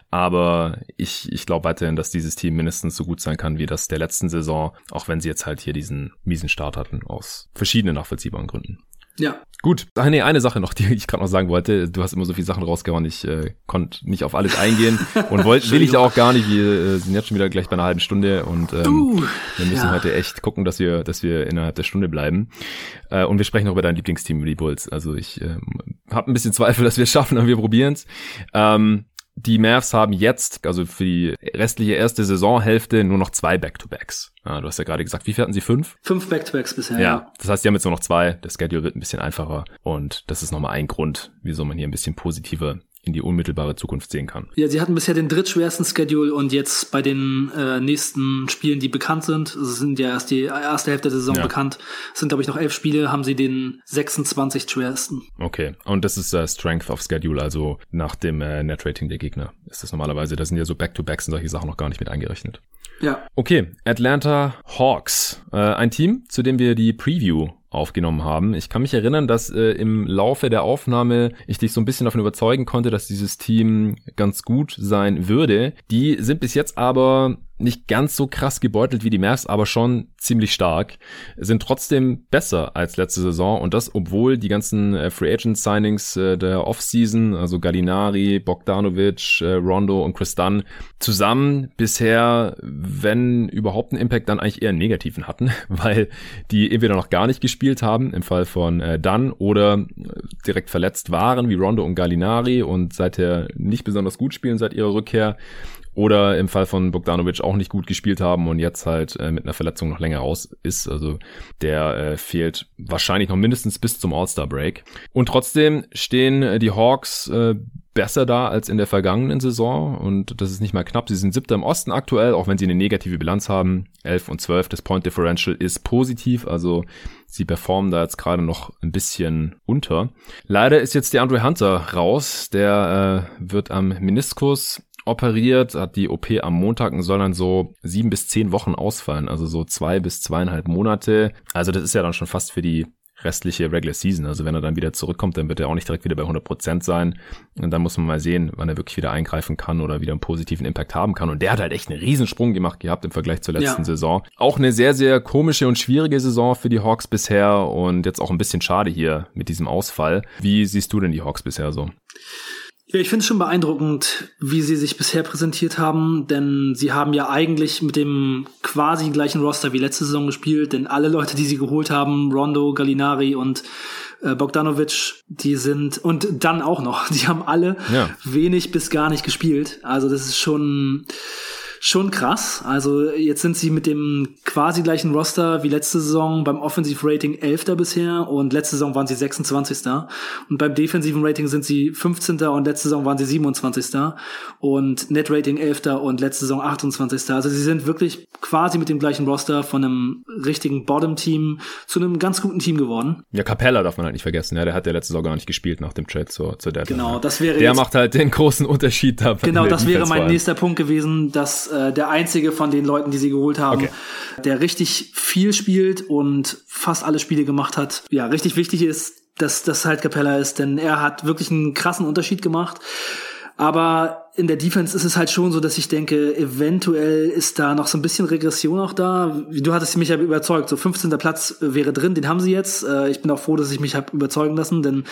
Aber ich, ich glaube weiterhin, dass dieses Team mindestens so gut sein kann wie das der letzten Saison, auch wenn sie jetzt halt hier diesen miesen Start hatten, aus verschiedenen nachvollziehbaren Gründen. Ja. Gut. Ach nee, eine Sache noch, die ich gerade noch sagen wollte. Du hast immer so viele Sachen rausgehauen, ich äh, konnte nicht auf alles eingehen und wollte will ich auch gar nicht. Wir äh, sind jetzt schon wieder gleich bei einer halben Stunde und ähm, uh, wir müssen ja. heute echt gucken, dass wir, dass wir innerhalb der Stunde bleiben. Äh, und wir sprechen auch über dein Lieblingsteam, die Bulls. Also ich äh, habe ein bisschen Zweifel, dass wir es schaffen, aber wir probieren's. Ähm, die Mavs haben jetzt, also für die restliche erste Saisonhälfte, nur noch zwei Back-to-Backs. Ja, du hast ja gerade gesagt, wie viel hatten sie? Fünf? Fünf Back-to-Backs bisher. Ja, das heißt, die haben jetzt nur noch zwei. Der Schedule wird ein bisschen einfacher. Und das ist nochmal ein Grund, wieso man hier ein bisschen positiver in die unmittelbare Zukunft sehen kann. Ja, sie hatten bisher den drittschwersten Schedule und jetzt bei den äh, nächsten Spielen, die bekannt sind, sind ja erst die erste Hälfte der Saison ja. bekannt, sind glaube ich noch elf Spiele, haben sie den 26 schwersten. Okay, und das ist äh, Strength of Schedule, also nach dem äh, Net-Rating der Gegner ist das normalerweise, da sind ja so Back-to-Backs und solche Sachen noch gar nicht mit eingerechnet. Ja. Okay, Atlanta Hawks, äh, ein Team, zu dem wir die Preview aufgenommen haben. Ich kann mich erinnern, dass äh, im Laufe der Aufnahme ich dich so ein bisschen davon überzeugen konnte, dass dieses Team ganz gut sein würde. Die sind bis jetzt aber nicht ganz so krass gebeutelt wie die Mavs, aber schon ziemlich stark, sind trotzdem besser als letzte Saison und das, obwohl die ganzen äh, Free Agent Signings äh, der Offseason, also Gallinari, Bogdanovic, äh, Rondo und Chris Dunn, zusammen bisher, wenn überhaupt einen Impact, dann eigentlich eher einen negativen hatten, [LAUGHS] weil die entweder noch gar nicht gespielt haben, im Fall von Dunn, oder direkt verletzt waren, wie Rondo und Gallinari und seither nicht besonders gut spielen seit ihrer Rückkehr oder im Fall von Bogdanovic auch nicht gut gespielt haben und jetzt halt äh, mit einer Verletzung noch länger raus ist. Also der äh, fehlt wahrscheinlich noch mindestens bis zum All-Star-Break. Und trotzdem stehen äh, die Hawks äh, besser da als in der vergangenen Saison und das ist nicht mal knapp. Sie sind siebter im Osten aktuell, auch wenn sie eine negative Bilanz haben. 11 und 12, das Point Differential ist positiv, also sie performen da jetzt gerade noch ein bisschen unter. Leider ist jetzt der Andre Hunter raus, der äh, wird am Meniskus operiert, hat die OP am Montag und soll dann so sieben bis zehn Wochen ausfallen, also so zwei bis zweieinhalb Monate. Also das ist ja dann schon fast für die restliche Regular Season. Also wenn er dann wieder zurückkommt, dann wird er auch nicht direkt wieder bei 100 Prozent sein. Und dann muss man mal sehen, wann er wirklich wieder eingreifen kann oder wieder einen positiven Impact haben kann. Und der hat halt echt einen Riesensprung gemacht gehabt im Vergleich zur letzten ja. Saison. Auch eine sehr, sehr komische und schwierige Saison für die Hawks bisher und jetzt auch ein bisschen schade hier mit diesem Ausfall. Wie siehst du denn die Hawks bisher so? Ja, ich finde es schon beeindruckend, wie sie sich bisher präsentiert haben, denn sie haben ja eigentlich mit dem quasi gleichen Roster wie letzte Saison gespielt, denn alle Leute, die sie geholt haben, Rondo, Gallinari und äh, Bogdanovic, die sind und dann auch noch, [LAUGHS] die haben alle ja. wenig bis gar nicht gespielt. Also das ist schon schon krass. Also jetzt sind sie mit dem quasi gleichen Roster wie letzte Saison beim Offensive Rating 11. bisher und letzte Saison waren sie 26. Und beim defensiven Rating sind sie 15. und letzte Saison waren sie 27. Und Net Rating 11. und letzte Saison 28. Also sie sind wirklich quasi mit dem gleichen Roster von einem richtigen Bottom-Team zu einem ganz guten Team geworden. Ja, Capella darf man halt nicht vergessen. Ja, der hat ja letzte Saison gar nicht gespielt nach dem Trade zur, zur Deadline. Genau, das wäre Der macht halt den großen Unterschied da. Genau, das wäre mein nächster Punkt gewesen, dass äh, der einzige von den Leuten, die sie geholt haben, okay. der richtig viel spielt und fast alle Spiele gemacht hat. Ja, richtig wichtig ist, dass das halt Capella ist, denn er hat wirklich einen krassen Unterschied gemacht. Aber in der Defense ist es halt schon so, dass ich denke, eventuell ist da noch so ein bisschen Regression auch da. Du hattest mich ja überzeugt, so 15. Platz wäre drin, den haben sie jetzt. Äh, ich bin auch froh, dass ich mich habe überzeugen lassen, denn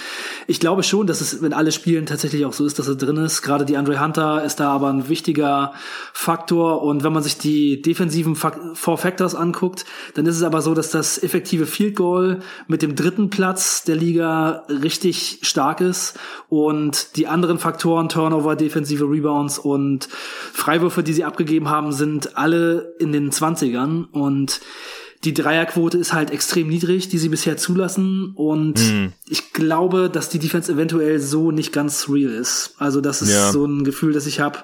ich glaube schon, dass es, wenn alle spielen, tatsächlich auch so ist, dass er drin ist. Gerade die Andre Hunter ist da aber ein wichtiger Faktor. Und wenn man sich die defensiven Four Factors anguckt, dann ist es aber so, dass das effektive Field Goal mit dem dritten Platz der Liga richtig stark ist und die anderen Faktoren, Turnover, defensive Rebounds und Freiwürfe, die sie abgegeben haben, sind alle in den 20ern und die Dreierquote ist halt extrem niedrig, die sie bisher zulassen. Und mhm. ich glaube, dass die Defense eventuell so nicht ganz real ist. Also das ist ja. so ein Gefühl, das ich habe.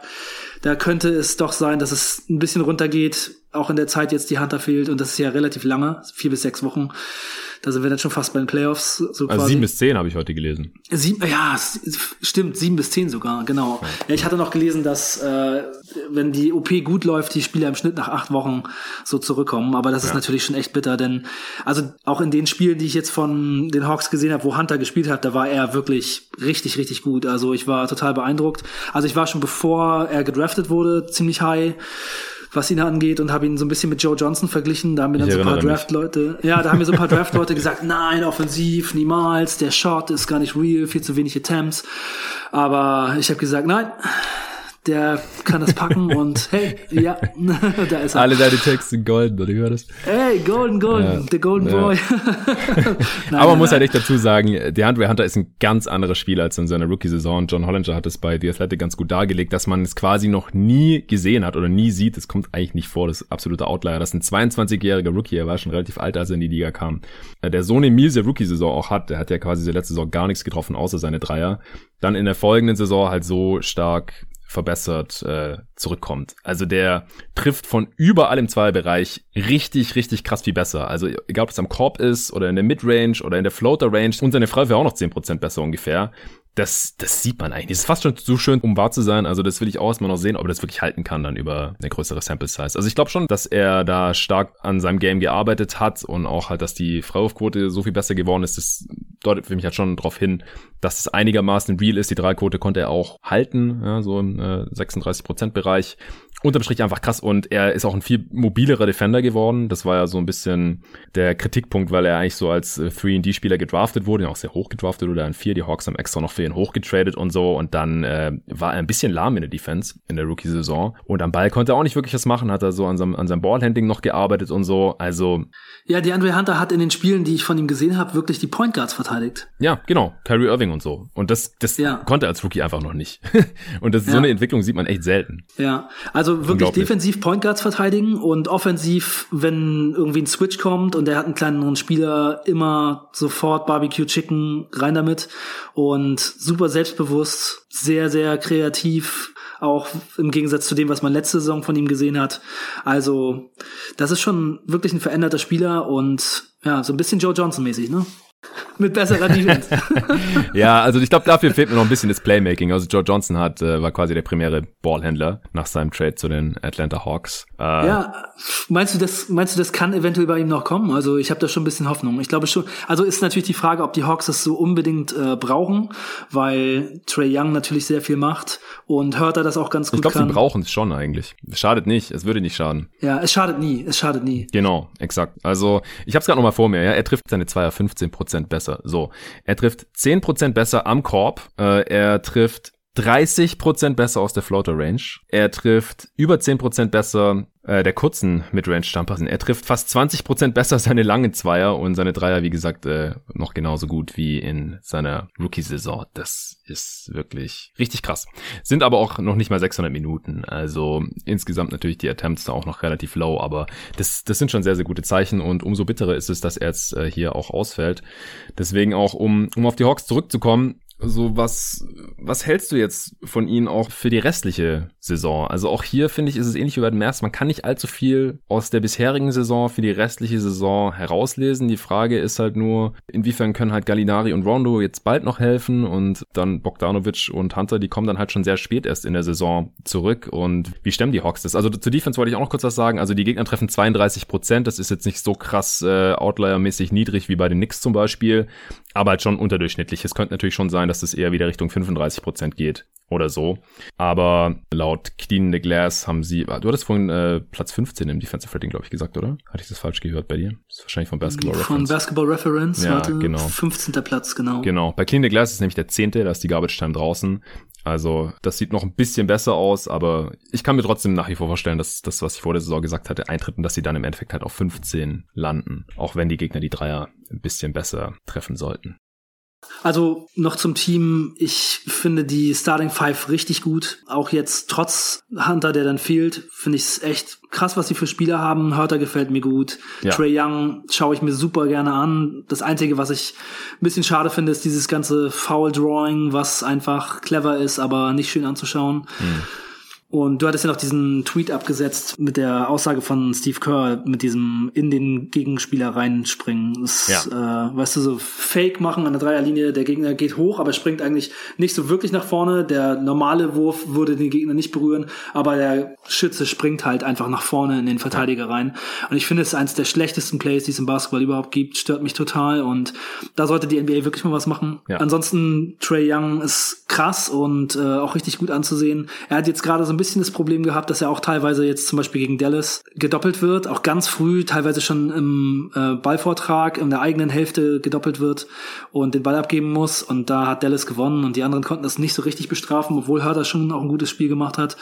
Da könnte es doch sein, dass es ein bisschen runtergeht, auch in der Zeit jetzt die Hunter fehlt. Und das ist ja relativ lange, vier bis sechs Wochen. Da sind wir dann schon fast bei den Playoffs. So also quasi. sieben bis zehn habe ich heute gelesen. Sieben, ja, stimmt, sieben bis zehn sogar, genau. Ja. ja ich hatte noch gelesen, dass äh, wenn die OP gut läuft, die Spieler im Schnitt nach acht Wochen so zurückkommen. Aber das ist ja. natürlich schon echt bitter, denn also auch in den Spielen, die ich jetzt von den Hawks gesehen habe, wo Hunter gespielt hat, da war er wirklich richtig, richtig gut. Also ich war total beeindruckt. Also ich war schon bevor er gedraftet wurde, ziemlich high was ihn angeht und habe ihn so ein bisschen mit Joe Johnson verglichen. Da haben mir dann so ein paar Draft-Leute, ja, da haben mir so ein paar Draft-Leute gesagt, nein, offensiv, niemals, der Shot ist gar nicht real, viel zu wenig Attempts. Aber ich habe gesagt, nein, der kann das packen [LAUGHS] und hey, ja, [LAUGHS] da ist er. Alle deine Texte sind golden, oder wie war das? Hey, golden, golden, ja. the golden ja. boy. [LAUGHS] nein, Aber man muss halt echt dazu sagen, der Handware Hunter ist ein ganz anderes Spiel als in seiner Rookie-Saison. John Hollinger hat es bei The Athletic ganz gut dargelegt, dass man es quasi noch nie gesehen hat oder nie sieht. Das kommt eigentlich nicht vor, das ist absolute Outlier. Das ist ein 22-jähriger Rookie, er war schon relativ alt, als er in die Liga kam. Äh, der so eine miese Rookie-Saison auch hat, der hat ja quasi die letzte Saison gar nichts getroffen, außer seine Dreier. Dann in der folgenden Saison halt so stark verbessert äh, zurückkommt. Also der trifft von überall im Zweierbereich richtig, richtig krass viel besser. Also egal, ob es am Korb ist oder in der Midrange oder in der Floater-Range und seine Frau wäre auch noch zehn Prozent besser ungefähr das, das sieht man eigentlich. Das ist fast schon zu schön, um wahr zu sein. Also das will ich auch erstmal noch sehen, ob er das wirklich halten kann dann über eine größere Sample Size. Also ich glaube schon, dass er da stark an seinem Game gearbeitet hat und auch halt, dass die Freiwurfquote so viel besser geworden ist. Das deutet für mich halt schon darauf hin, dass es einigermaßen real ist. Die Dreiquote konnte er auch halten, ja, so im äh, 36%-Bereich. Unterm Strich einfach krass und er ist auch ein viel mobilerer Defender geworden. Das war ja so ein bisschen der Kritikpunkt, weil er eigentlich so als 3D-Spieler gedraftet wurde, auch sehr hoch gedraftet oder an 4. Die Hawks haben extra noch für ihn hochgetradet und so und dann äh, war er ein bisschen lahm in der Defense in der Rookie-Saison und am Ball konnte er auch nicht wirklich was machen, hat er so an seinem, an seinem Ballhandling noch gearbeitet und so. Also ja, die Andre Hunter hat in den Spielen, die ich von ihm gesehen habe, wirklich die Point Guards verteidigt. Ja, genau, Kyrie Irving und so. Und das, das ja. konnte er als Rookie einfach noch nicht. [LAUGHS] und das, ja. so eine Entwicklung sieht man echt selten. Ja, also wirklich defensiv Point Guards verteidigen und offensiv, wenn irgendwie ein Switch kommt und er hat einen kleineren Spieler, immer sofort Barbecue Chicken rein damit und super selbstbewusst, sehr, sehr kreativ, auch im Gegensatz zu dem, was man letzte Saison von ihm gesehen hat. Also, das ist schon wirklich ein veränderter Spieler und ja, so ein bisschen Joe Johnson mäßig, ne? Mit besserer Defense. [LAUGHS] ja, also ich glaube, dafür fehlt mir noch ein bisschen das Playmaking. Also Joe Johnson hat, äh, war quasi der primäre Ballhändler nach seinem Trade zu den Atlanta Hawks. Äh, ja, meinst du, das, meinst du, das kann eventuell bei ihm noch kommen? Also ich habe da schon ein bisschen Hoffnung. Ich glaube schon. Also ist natürlich die Frage, ob die Hawks das so unbedingt äh, brauchen, weil Trey Young natürlich sehr viel macht und hört er das auch ganz gut Ich glaube, sie brauchen es schon eigentlich. Es schadet nicht. Es würde nicht schaden. Ja, es schadet nie. Es schadet nie. Genau, exakt. Also ich habe es gerade noch mal vor mir. Ja, er trifft seine Zweier 15 Prozent besser. So, er trifft 10 Prozent besser am Korb. Äh, er trifft 30% besser aus der Floater Range. Er trifft über 10% besser äh, der kurzen Midrange-Jumper. Er trifft fast 20% besser seine langen Zweier und seine Dreier, wie gesagt, äh, noch genauso gut wie in seiner Rookie-Saison. Das ist wirklich richtig krass. Sind aber auch noch nicht mal 600 Minuten. Also insgesamt natürlich die Attempts da auch noch relativ low, aber das, das sind schon sehr, sehr gute Zeichen und umso bitterer ist es, dass er jetzt äh, hier auch ausfällt. Deswegen auch, um, um auf die Hawks zurückzukommen, so was, was hältst du jetzt von ihnen auch für die restliche Saison? Also auch hier finde ich, ist es ähnlich wie bei den Mavs. Man kann nicht allzu viel aus der bisherigen Saison für die restliche Saison herauslesen. Die Frage ist halt nur, inwiefern können halt Gallinari und Rondo jetzt bald noch helfen und dann Bogdanovic und Hunter, die kommen dann halt schon sehr spät erst in der Saison zurück und wie stemmen die Hawks das? Also zu Defense wollte ich auch noch kurz was sagen. Also die Gegner treffen 32 Prozent. Das ist jetzt nicht so krass äh, Outlier-mäßig niedrig wie bei den Knicks zum Beispiel aber halt schon unterdurchschnittlich. Es könnte natürlich schon sein, dass es eher wieder Richtung 35 Prozent geht oder so. Aber laut Clean the Glass haben sie, du hattest vorhin äh, Platz 15 im Defensive Rating, glaube ich, gesagt, oder? Hatte ich das falsch gehört bei dir? Das ist wahrscheinlich von Basketball Reference. Von Basketball Reference, ja, warte, genau. 15. Platz, genau. Genau. Bei Clean the Glass ist nämlich der 10., da ist die Garbage Time draußen. Also das sieht noch ein bisschen besser aus, aber ich kann mir trotzdem nach wie vor vorstellen, dass das, was ich vor der Saison gesagt hatte, eintritt und dass sie dann im Endeffekt halt auf 15 landen, auch wenn die Gegner die Dreier ein bisschen besser treffen sollten. Also noch zum Team. Ich finde die Starting Five richtig gut. Auch jetzt trotz Hunter, der dann fehlt, finde ich es echt krass, was sie für Spieler haben. Hörter gefällt mir gut. Ja. Trey Young schaue ich mir super gerne an. Das Einzige, was ich ein bisschen schade finde, ist dieses ganze Foul Drawing, was einfach clever ist, aber nicht schön anzuschauen. Mhm. Und du hattest ja noch diesen Tweet abgesetzt mit der Aussage von Steve Kerr, mit diesem in den Gegenspieler reinspringen. Das, ja. äh, weißt du, so Fake machen an der Dreierlinie, der Gegner geht hoch, aber springt eigentlich nicht so wirklich nach vorne. Der normale Wurf würde den Gegner nicht berühren, aber der Schütze springt halt einfach nach vorne in den Verteidiger rein. Und ich finde, es ist eines der schlechtesten Plays, die es im Basketball überhaupt gibt, stört mich total und da sollte die NBA wirklich mal was machen. Ja. Ansonsten, Trey Young ist krass und äh, auch richtig gut anzusehen. Er hat jetzt gerade so ein bisschen das Problem gehabt, dass er auch teilweise jetzt zum Beispiel gegen Dallas gedoppelt wird, auch ganz früh, teilweise schon im äh, Ballvortrag in der eigenen Hälfte gedoppelt wird und den Ball abgeben muss. Und da hat Dallas gewonnen und die anderen konnten das nicht so richtig bestrafen, obwohl Hörter schon auch ein gutes Spiel gemacht hat.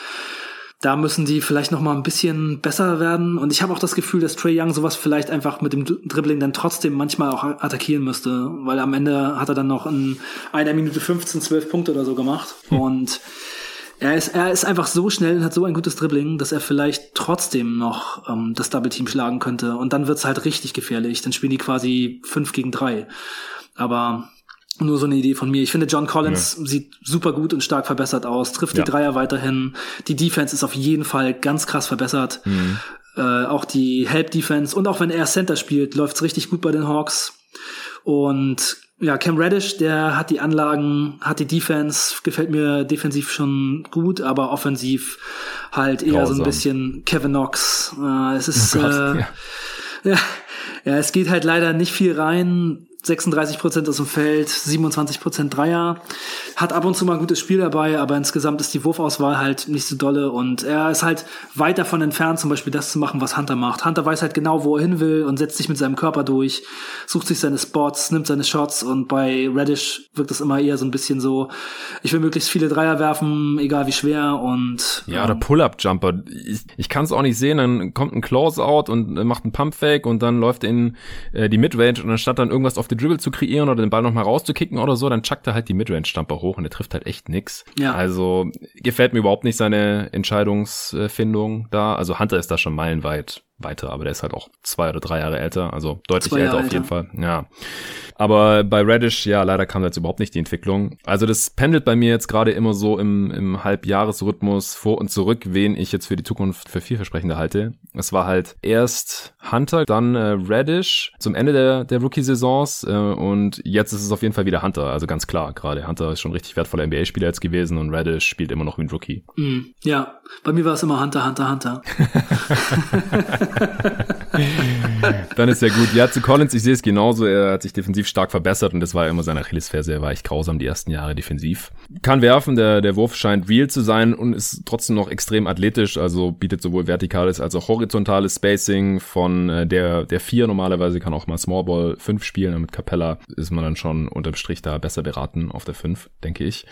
Da müssen die vielleicht noch mal ein bisschen besser werden. Und ich habe auch das Gefühl, dass Trey Young sowas vielleicht einfach mit dem Dribbling dann trotzdem manchmal auch attackieren müsste. Weil am Ende hat er dann noch in einer Minute 15, 12 Punkte oder so gemacht. Hm. Und er ist, er ist einfach so schnell und hat so ein gutes Dribbling, dass er vielleicht trotzdem noch ähm, das Double Team schlagen könnte. Und dann wird's halt richtig gefährlich. Dann spielen die quasi fünf gegen drei. Aber nur so eine Idee von mir. Ich finde, John Collins ja. sieht super gut und stark verbessert aus, trifft ja. die Dreier weiterhin. Die Defense ist auf jeden Fall ganz krass verbessert. Mhm. Äh, auch die Help Defense und auch wenn er Center spielt, läuft's richtig gut bei den Hawks. Und ja, Cam Reddish, der hat die Anlagen, hat die Defense, gefällt mir defensiv schon gut, aber offensiv halt eher Grausam. so ein bisschen Kevin Knox. Äh, es ist oh Gott, äh, ja. ja. [LAUGHS] ja, es geht halt leider nicht viel rein. 36 Prozent aus dem Feld, 27 Prozent Dreier. Hat ab und zu mal ein gutes Spiel dabei, aber insgesamt ist die Wurfauswahl halt nicht so dolle und er ist halt weit davon entfernt, zum Beispiel das zu machen, was Hunter macht. Hunter weiß halt genau, wo er hin will und setzt sich mit seinem Körper durch, sucht sich seine Spots, nimmt seine Shots und bei Reddish wirkt das immer eher so ein bisschen so, ich will möglichst viele Dreier werfen, egal wie schwer und ja, ja. oder Pull-Up-Jumper. Ich, ich kann es auch nicht sehen, dann kommt ein Close-Out und macht einen Pump-Fake und dann läuft in äh, die Midrange und anstatt dann irgendwas auf the Dribble zu kreieren oder den Ball nochmal rauszukicken oder so, dann chuckt er halt die Midrange-Stamper hoch und er trifft halt echt nix. Ja. Also gefällt mir überhaupt nicht seine Entscheidungsfindung da. Also Hunter ist da schon meilenweit weiter, aber der ist halt auch zwei oder drei Jahre älter, also deutlich älter auf jeden Fall. Ja. Aber bei Radish, ja, leider kam jetzt überhaupt nicht die Entwicklung. Also das pendelt bei mir jetzt gerade immer so im, im Halbjahresrhythmus vor und zurück, wen ich jetzt für die Zukunft für vielversprechender halte. Es war halt erst Hunter, dann äh, Radish zum Ende der, der Rookie-Saisons äh, und jetzt ist es auf jeden Fall wieder Hunter. Also ganz klar, gerade Hunter ist schon richtig wertvoller NBA-Spieler jetzt gewesen und Radish spielt immer noch wie ein Rookie. Mm, ja, bei mir war es immer Hunter, Hunter, Hunter. [LAUGHS] Dann ist ja gut. Ja, zu Collins, ich sehe es genauso. Er hat sich defensiv stark verbessert und das war immer seine Achillesferse. Er war echt grausam die ersten Jahre defensiv. Kann werfen, der, der Wurf scheint real zu sein und ist trotzdem noch extrem athletisch. Also bietet sowohl vertikales als auch horizontales Spacing von äh, der, der vier normalerweise kann auch mal Smallball fünf spielen. Mit Capella ist man dann schon unterm Strich da besser beraten auf der fünf, denke ich.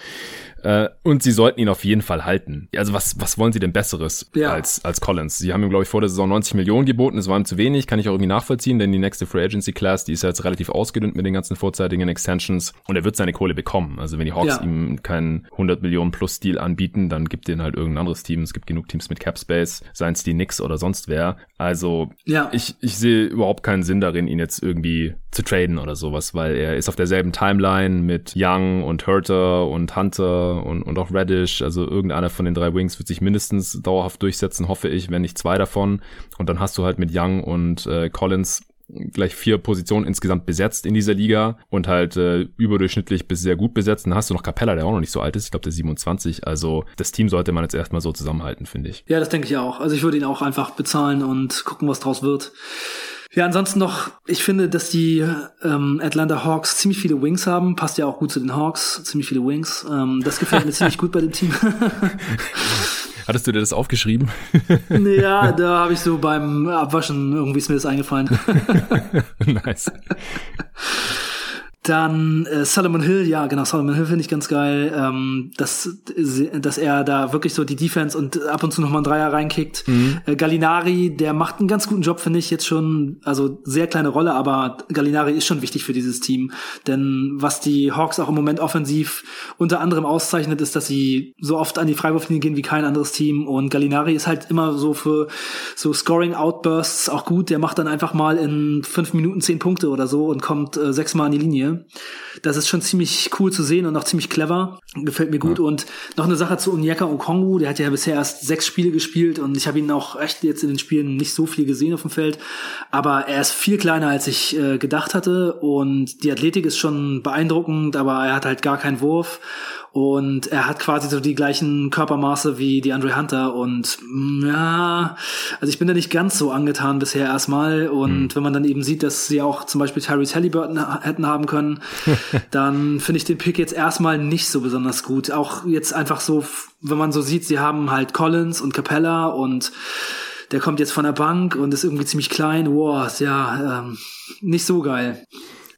Äh, und sie sollten ihn auf jeden Fall halten. Also was, was wollen sie denn Besseres ja. als, als Collins? Sie haben ihm, glaube ich, vor der Saison 90 Millionen geboten. Es war ihm zu wenig, kann ich auch irgendwie nachvollziehen, denn die nächste Free Agency Class, die ist ja jetzt relativ ausgedünnt mit den ganzen vorzeitigen Extensions und er wird seine Kohle bekommen. Also wenn die Hawks ja. ihm keinen 100 Millionen plus Deal anbieten, dann gibt den halt irgendein anderes Team. Es gibt genug Teams mit Cap Space, seien es die Knicks oder sonst wer. Also ja. Ich, ich sehe überhaupt keinen Sinn darin, ihn jetzt irgendwie zu traden oder sowas, weil er ist auf derselben Timeline mit Young und Hurter und Hunter und, und auch Reddish. Also irgendeiner von den drei Wings wird sich mindestens dauerhaft durchsetzen, hoffe ich, wenn nicht zwei davon. Und dann hast du halt mit Young und äh, Collins gleich vier Positionen insgesamt besetzt in dieser Liga und halt äh, überdurchschnittlich bis sehr gut besetzt. Dann hast du noch Capella, der auch noch nicht so alt ist. Ich glaube, der 27. Also das Team sollte man jetzt erstmal so zusammenhalten, finde ich. Ja, das denke ich auch. Also ich würde ihn auch einfach bezahlen und gucken, was draus wird. Ja, ansonsten noch, ich finde, dass die ähm, Atlanta Hawks ziemlich viele Wings haben. Passt ja auch gut zu den Hawks, ziemlich viele Wings. Ähm, das gefällt mir [LAUGHS] ziemlich gut bei dem Team. [LAUGHS] Hattest du dir das aufgeschrieben? [LAUGHS] ja, [LAUGHS] da habe ich so beim Abwaschen irgendwie ist mir das eingefallen. [LAUGHS] nice. Dann äh, Solomon Hill, ja genau, Solomon Hill finde ich ganz geil, ähm, dass, dass er da wirklich so die Defense und ab und zu nochmal einen Dreier reinkickt. Mhm. Äh, Gallinari, der macht einen ganz guten Job, finde ich jetzt schon, also sehr kleine Rolle, aber Gallinari ist schon wichtig für dieses Team. Denn was die Hawks auch im Moment offensiv unter anderem auszeichnet, ist, dass sie so oft an die Freiwurflinie gehen wie kein anderes Team und Gallinari ist halt immer so für so Scoring-Outbursts auch gut. Der macht dann einfach mal in fünf Minuten zehn Punkte oder so und kommt äh, sechsmal an die Linie. them. Das ist schon ziemlich cool zu sehen und auch ziemlich clever. Gefällt mir gut. Ja. Und noch eine Sache zu Onyeka Okongu. Der hat ja bisher erst sechs Spiele gespielt und ich habe ihn auch echt jetzt in den Spielen nicht so viel gesehen auf dem Feld. Aber er ist viel kleiner, als ich äh, gedacht hatte. Und die Athletik ist schon beeindruckend, aber er hat halt gar keinen Wurf. Und er hat quasi so die gleichen Körpermaße wie die Andre Hunter. Und mm, ja, also ich bin da nicht ganz so angetan bisher erstmal. Und mhm. wenn man dann eben sieht, dass sie auch zum Beispiel Tyrese Halliburton hätten haben können, [LAUGHS] [LAUGHS] dann finde ich den Pick jetzt erstmal nicht so besonders gut. Auch jetzt einfach so, wenn man so sieht, sie haben halt Collins und Capella und der kommt jetzt von der Bank und ist irgendwie ziemlich klein. Wow, ja, ähm, nicht so geil.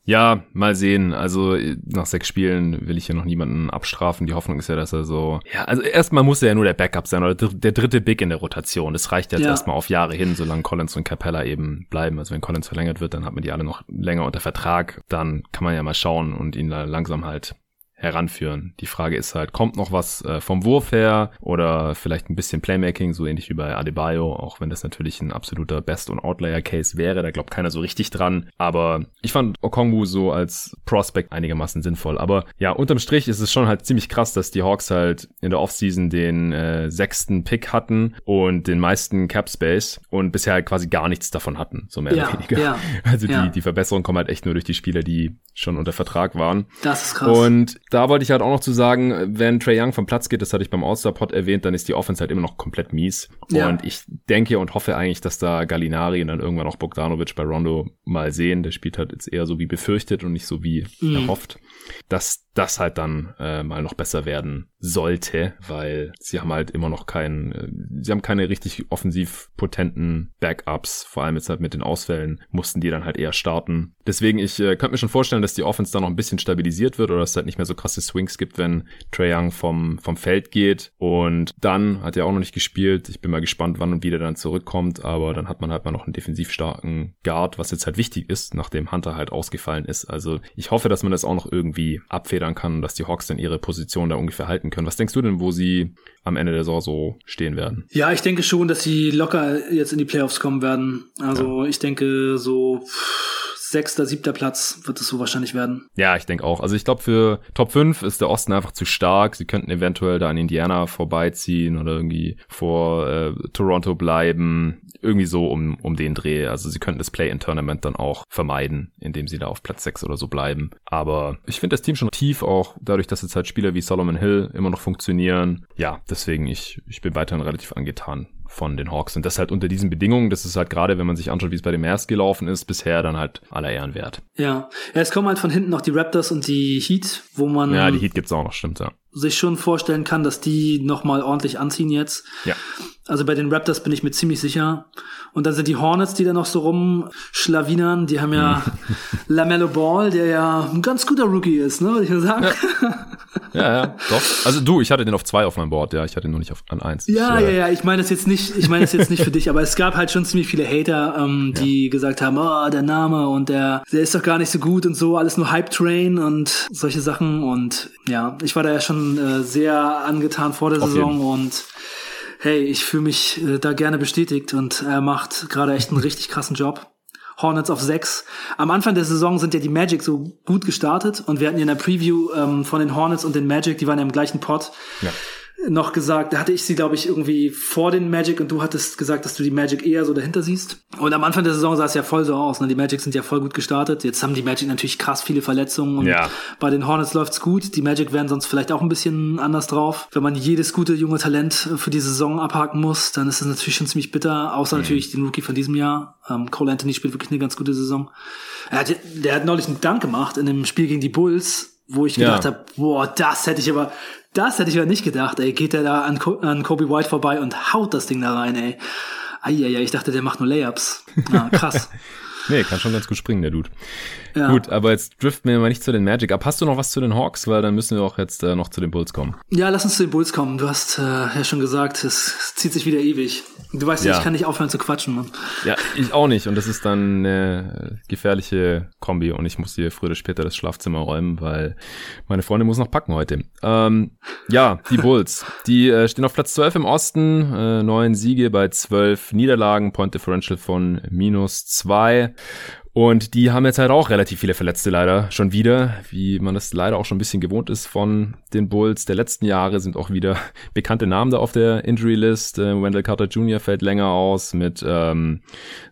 Ja, mal sehen. Also nach sechs Spielen will ich ja noch niemanden abstrafen. Die Hoffnung ist ja, dass er so. Ja, also erstmal muss er ja nur der Backup sein oder der dritte Big in der Rotation. Das reicht jetzt ja. erstmal auf Jahre hin, solange Collins und Capella eben bleiben. Also wenn Collins verlängert wird, dann hat man die alle noch länger unter Vertrag. Dann kann man ja mal schauen und ihn da langsam halt heranführen. Die Frage ist halt, kommt noch was äh, vom Wurf her oder vielleicht ein bisschen Playmaking, so ähnlich wie bei Adebayo, auch wenn das natürlich ein absoluter Best- und Outlier-Case wäre, da glaubt keiner so richtig dran. Aber ich fand Okongwu so als Prospect einigermaßen sinnvoll. Aber ja, unterm Strich ist es schon halt ziemlich krass, dass die Hawks halt in der Offseason den äh, sechsten Pick hatten und den meisten Cap Space und bisher halt quasi gar nichts davon hatten, so mehr ja, oder weniger. Ja, [LAUGHS] also ja. die, die Verbesserung kommt halt echt nur durch die Spieler, die schon unter Vertrag waren. Das ist krass. Und da wollte ich halt auch noch zu sagen, wenn Trey Young vom Platz geht, das hatte ich beim All-Star-Pod erwähnt, dann ist die Offense halt immer noch komplett mies. Ja. Und ich denke und hoffe eigentlich, dass da Gallinari und dann irgendwann auch Bogdanovic bei Rondo mal sehen. Der spielt halt jetzt eher so wie befürchtet und nicht so wie mhm. erhofft, dass das halt dann äh, mal noch besser werden sollte, weil sie haben halt immer noch keinen, äh, sie haben keine richtig offensiv potenten Backups, vor allem jetzt halt mit den Ausfällen mussten die dann halt eher starten. Deswegen, ich äh, könnte mir schon vorstellen, dass die Offense dann noch ein bisschen stabilisiert wird oder dass es halt nicht mehr so krasse Swings gibt, wenn Trae Young vom, vom Feld geht und dann hat er auch noch nicht gespielt. Ich bin mal gespannt, wann und wie der dann zurückkommt, aber dann hat man halt mal noch einen defensiv starken Guard, was jetzt halt wichtig ist, nachdem Hunter halt ausgefallen ist. Also ich hoffe, dass man das auch noch irgendwie abfedern kann, dass die Hawks dann ihre Position da ungefähr halten können. Was denkst du denn, wo sie am Ende der Saison so stehen werden? Ja, ich denke schon, dass sie locker jetzt in die Playoffs kommen werden. Also ja. ich denke so sechster, siebter Platz wird es so wahrscheinlich werden. Ja, ich denke auch. Also ich glaube, für Top 5 ist der Osten einfach zu stark. Sie könnten eventuell da an Indiana vorbeiziehen oder irgendwie vor äh, Toronto bleiben. Irgendwie so um, um den Dreh. Also sie könnten das Play-in-Tournament dann auch vermeiden, indem sie da auf Platz 6 oder so bleiben. Aber ich finde das Team schon tief, auch dadurch, dass jetzt halt Spieler wie Solomon Hill immer noch funktionieren. Ja, deswegen ich, ich bin weiterhin relativ angetan von den Hawks. Und das halt unter diesen Bedingungen, das ist halt gerade, wenn man sich anschaut, wie es bei den Mavs gelaufen ist, bisher dann halt aller Ehren wert. Ja. ja, es kommen halt von hinten noch die Raptors und die Heat, wo man ja, die Heat gibt's auch noch, stimmt, ja. Sich schon vorstellen kann, dass die nochmal ordentlich anziehen jetzt. Ja. Also bei den Raptors bin ich mir ziemlich sicher. Und dann sind die Hornets, die da noch so rumschlawinern. Die haben ja [LAUGHS] Lamello Ball, der ja ein ganz guter Rookie ist, ne, würde ich mal sagen. Ja. ja, ja, doch. Also du, ich hatte den auf zwei auf meinem Board, ja. Ich hatte ihn noch nicht auf, an eins. Ja, ja, ja. Ich meine das jetzt nicht, ich meine das jetzt nicht für dich, aber es gab halt schon ziemlich viele Hater, ähm, die ja. gesagt haben, oh, der Name und der, der ist doch gar nicht so gut und so, alles nur Hype Train und solche Sachen. Und ja, ich war da ja schon äh, sehr angetan vor der auf Saison jeden. und hey, ich fühle mich äh, da gerne bestätigt und er macht gerade echt einen richtig krassen Job. Hornets auf 6. Am Anfang der Saison sind ja die Magic so gut gestartet und wir hatten ja in der Preview ähm, von den Hornets und den Magic, die waren ja im gleichen Pot. Ja noch gesagt, da hatte ich sie, glaube ich, irgendwie vor den Magic und du hattest gesagt, dass du die Magic eher so dahinter siehst. Und am Anfang der Saison sah es ja voll so aus. Ne? Die Magic sind ja voll gut gestartet. Jetzt haben die Magic natürlich krass viele Verletzungen und ja. bei den Hornets läuft's gut. Die Magic wären sonst vielleicht auch ein bisschen anders drauf. Wenn man jedes gute junge Talent für die Saison abhaken muss, dann ist das natürlich schon ziemlich bitter. Außer mhm. natürlich den Rookie von diesem Jahr. Ähm, Cole Anthony spielt wirklich eine ganz gute Saison. Er hat, der hat neulich einen Dank gemacht in dem Spiel gegen die Bulls wo ich gedacht ja. habe, boah, das hätte ich aber, das hätte ich aber nicht gedacht, ey. Geht der da an, an Kobe White vorbei und haut das Ding da rein, ey. Eieiei, ich dachte, der macht nur Layups. Ah, krass. [LAUGHS] nee, kann schon ganz gut springen, der Dude. Ja. Gut, aber jetzt driften wir mal nicht zu den Magic ab. Hast du noch was zu den Hawks? Weil dann müssen wir auch jetzt äh, noch zu den Bulls kommen. Ja, lass uns zu den Bulls kommen. Du hast äh, ja schon gesagt, es zieht sich wieder ewig. Du weißt ja, ich kann nicht aufhören zu quatschen, Mann. Ja, ich auch nicht. Und das ist dann eine gefährliche Kombi. Und ich muss hier früher oder später das Schlafzimmer räumen, weil meine Freundin muss noch packen heute. Ähm, ja, die [LAUGHS] Bulls. die äh, stehen auf Platz 12 im Osten. Äh, neun Siege bei zwölf Niederlagen. Point Differential von minus zwei. Und die haben jetzt halt auch relativ viele Verletzte leider schon wieder, wie man das leider auch schon ein bisschen gewohnt ist von den Bulls der letzten Jahre, sind auch wieder [LAUGHS] bekannte Namen da auf der Injury List. Äh, Wendell Carter Jr. fällt länger aus mit ähm,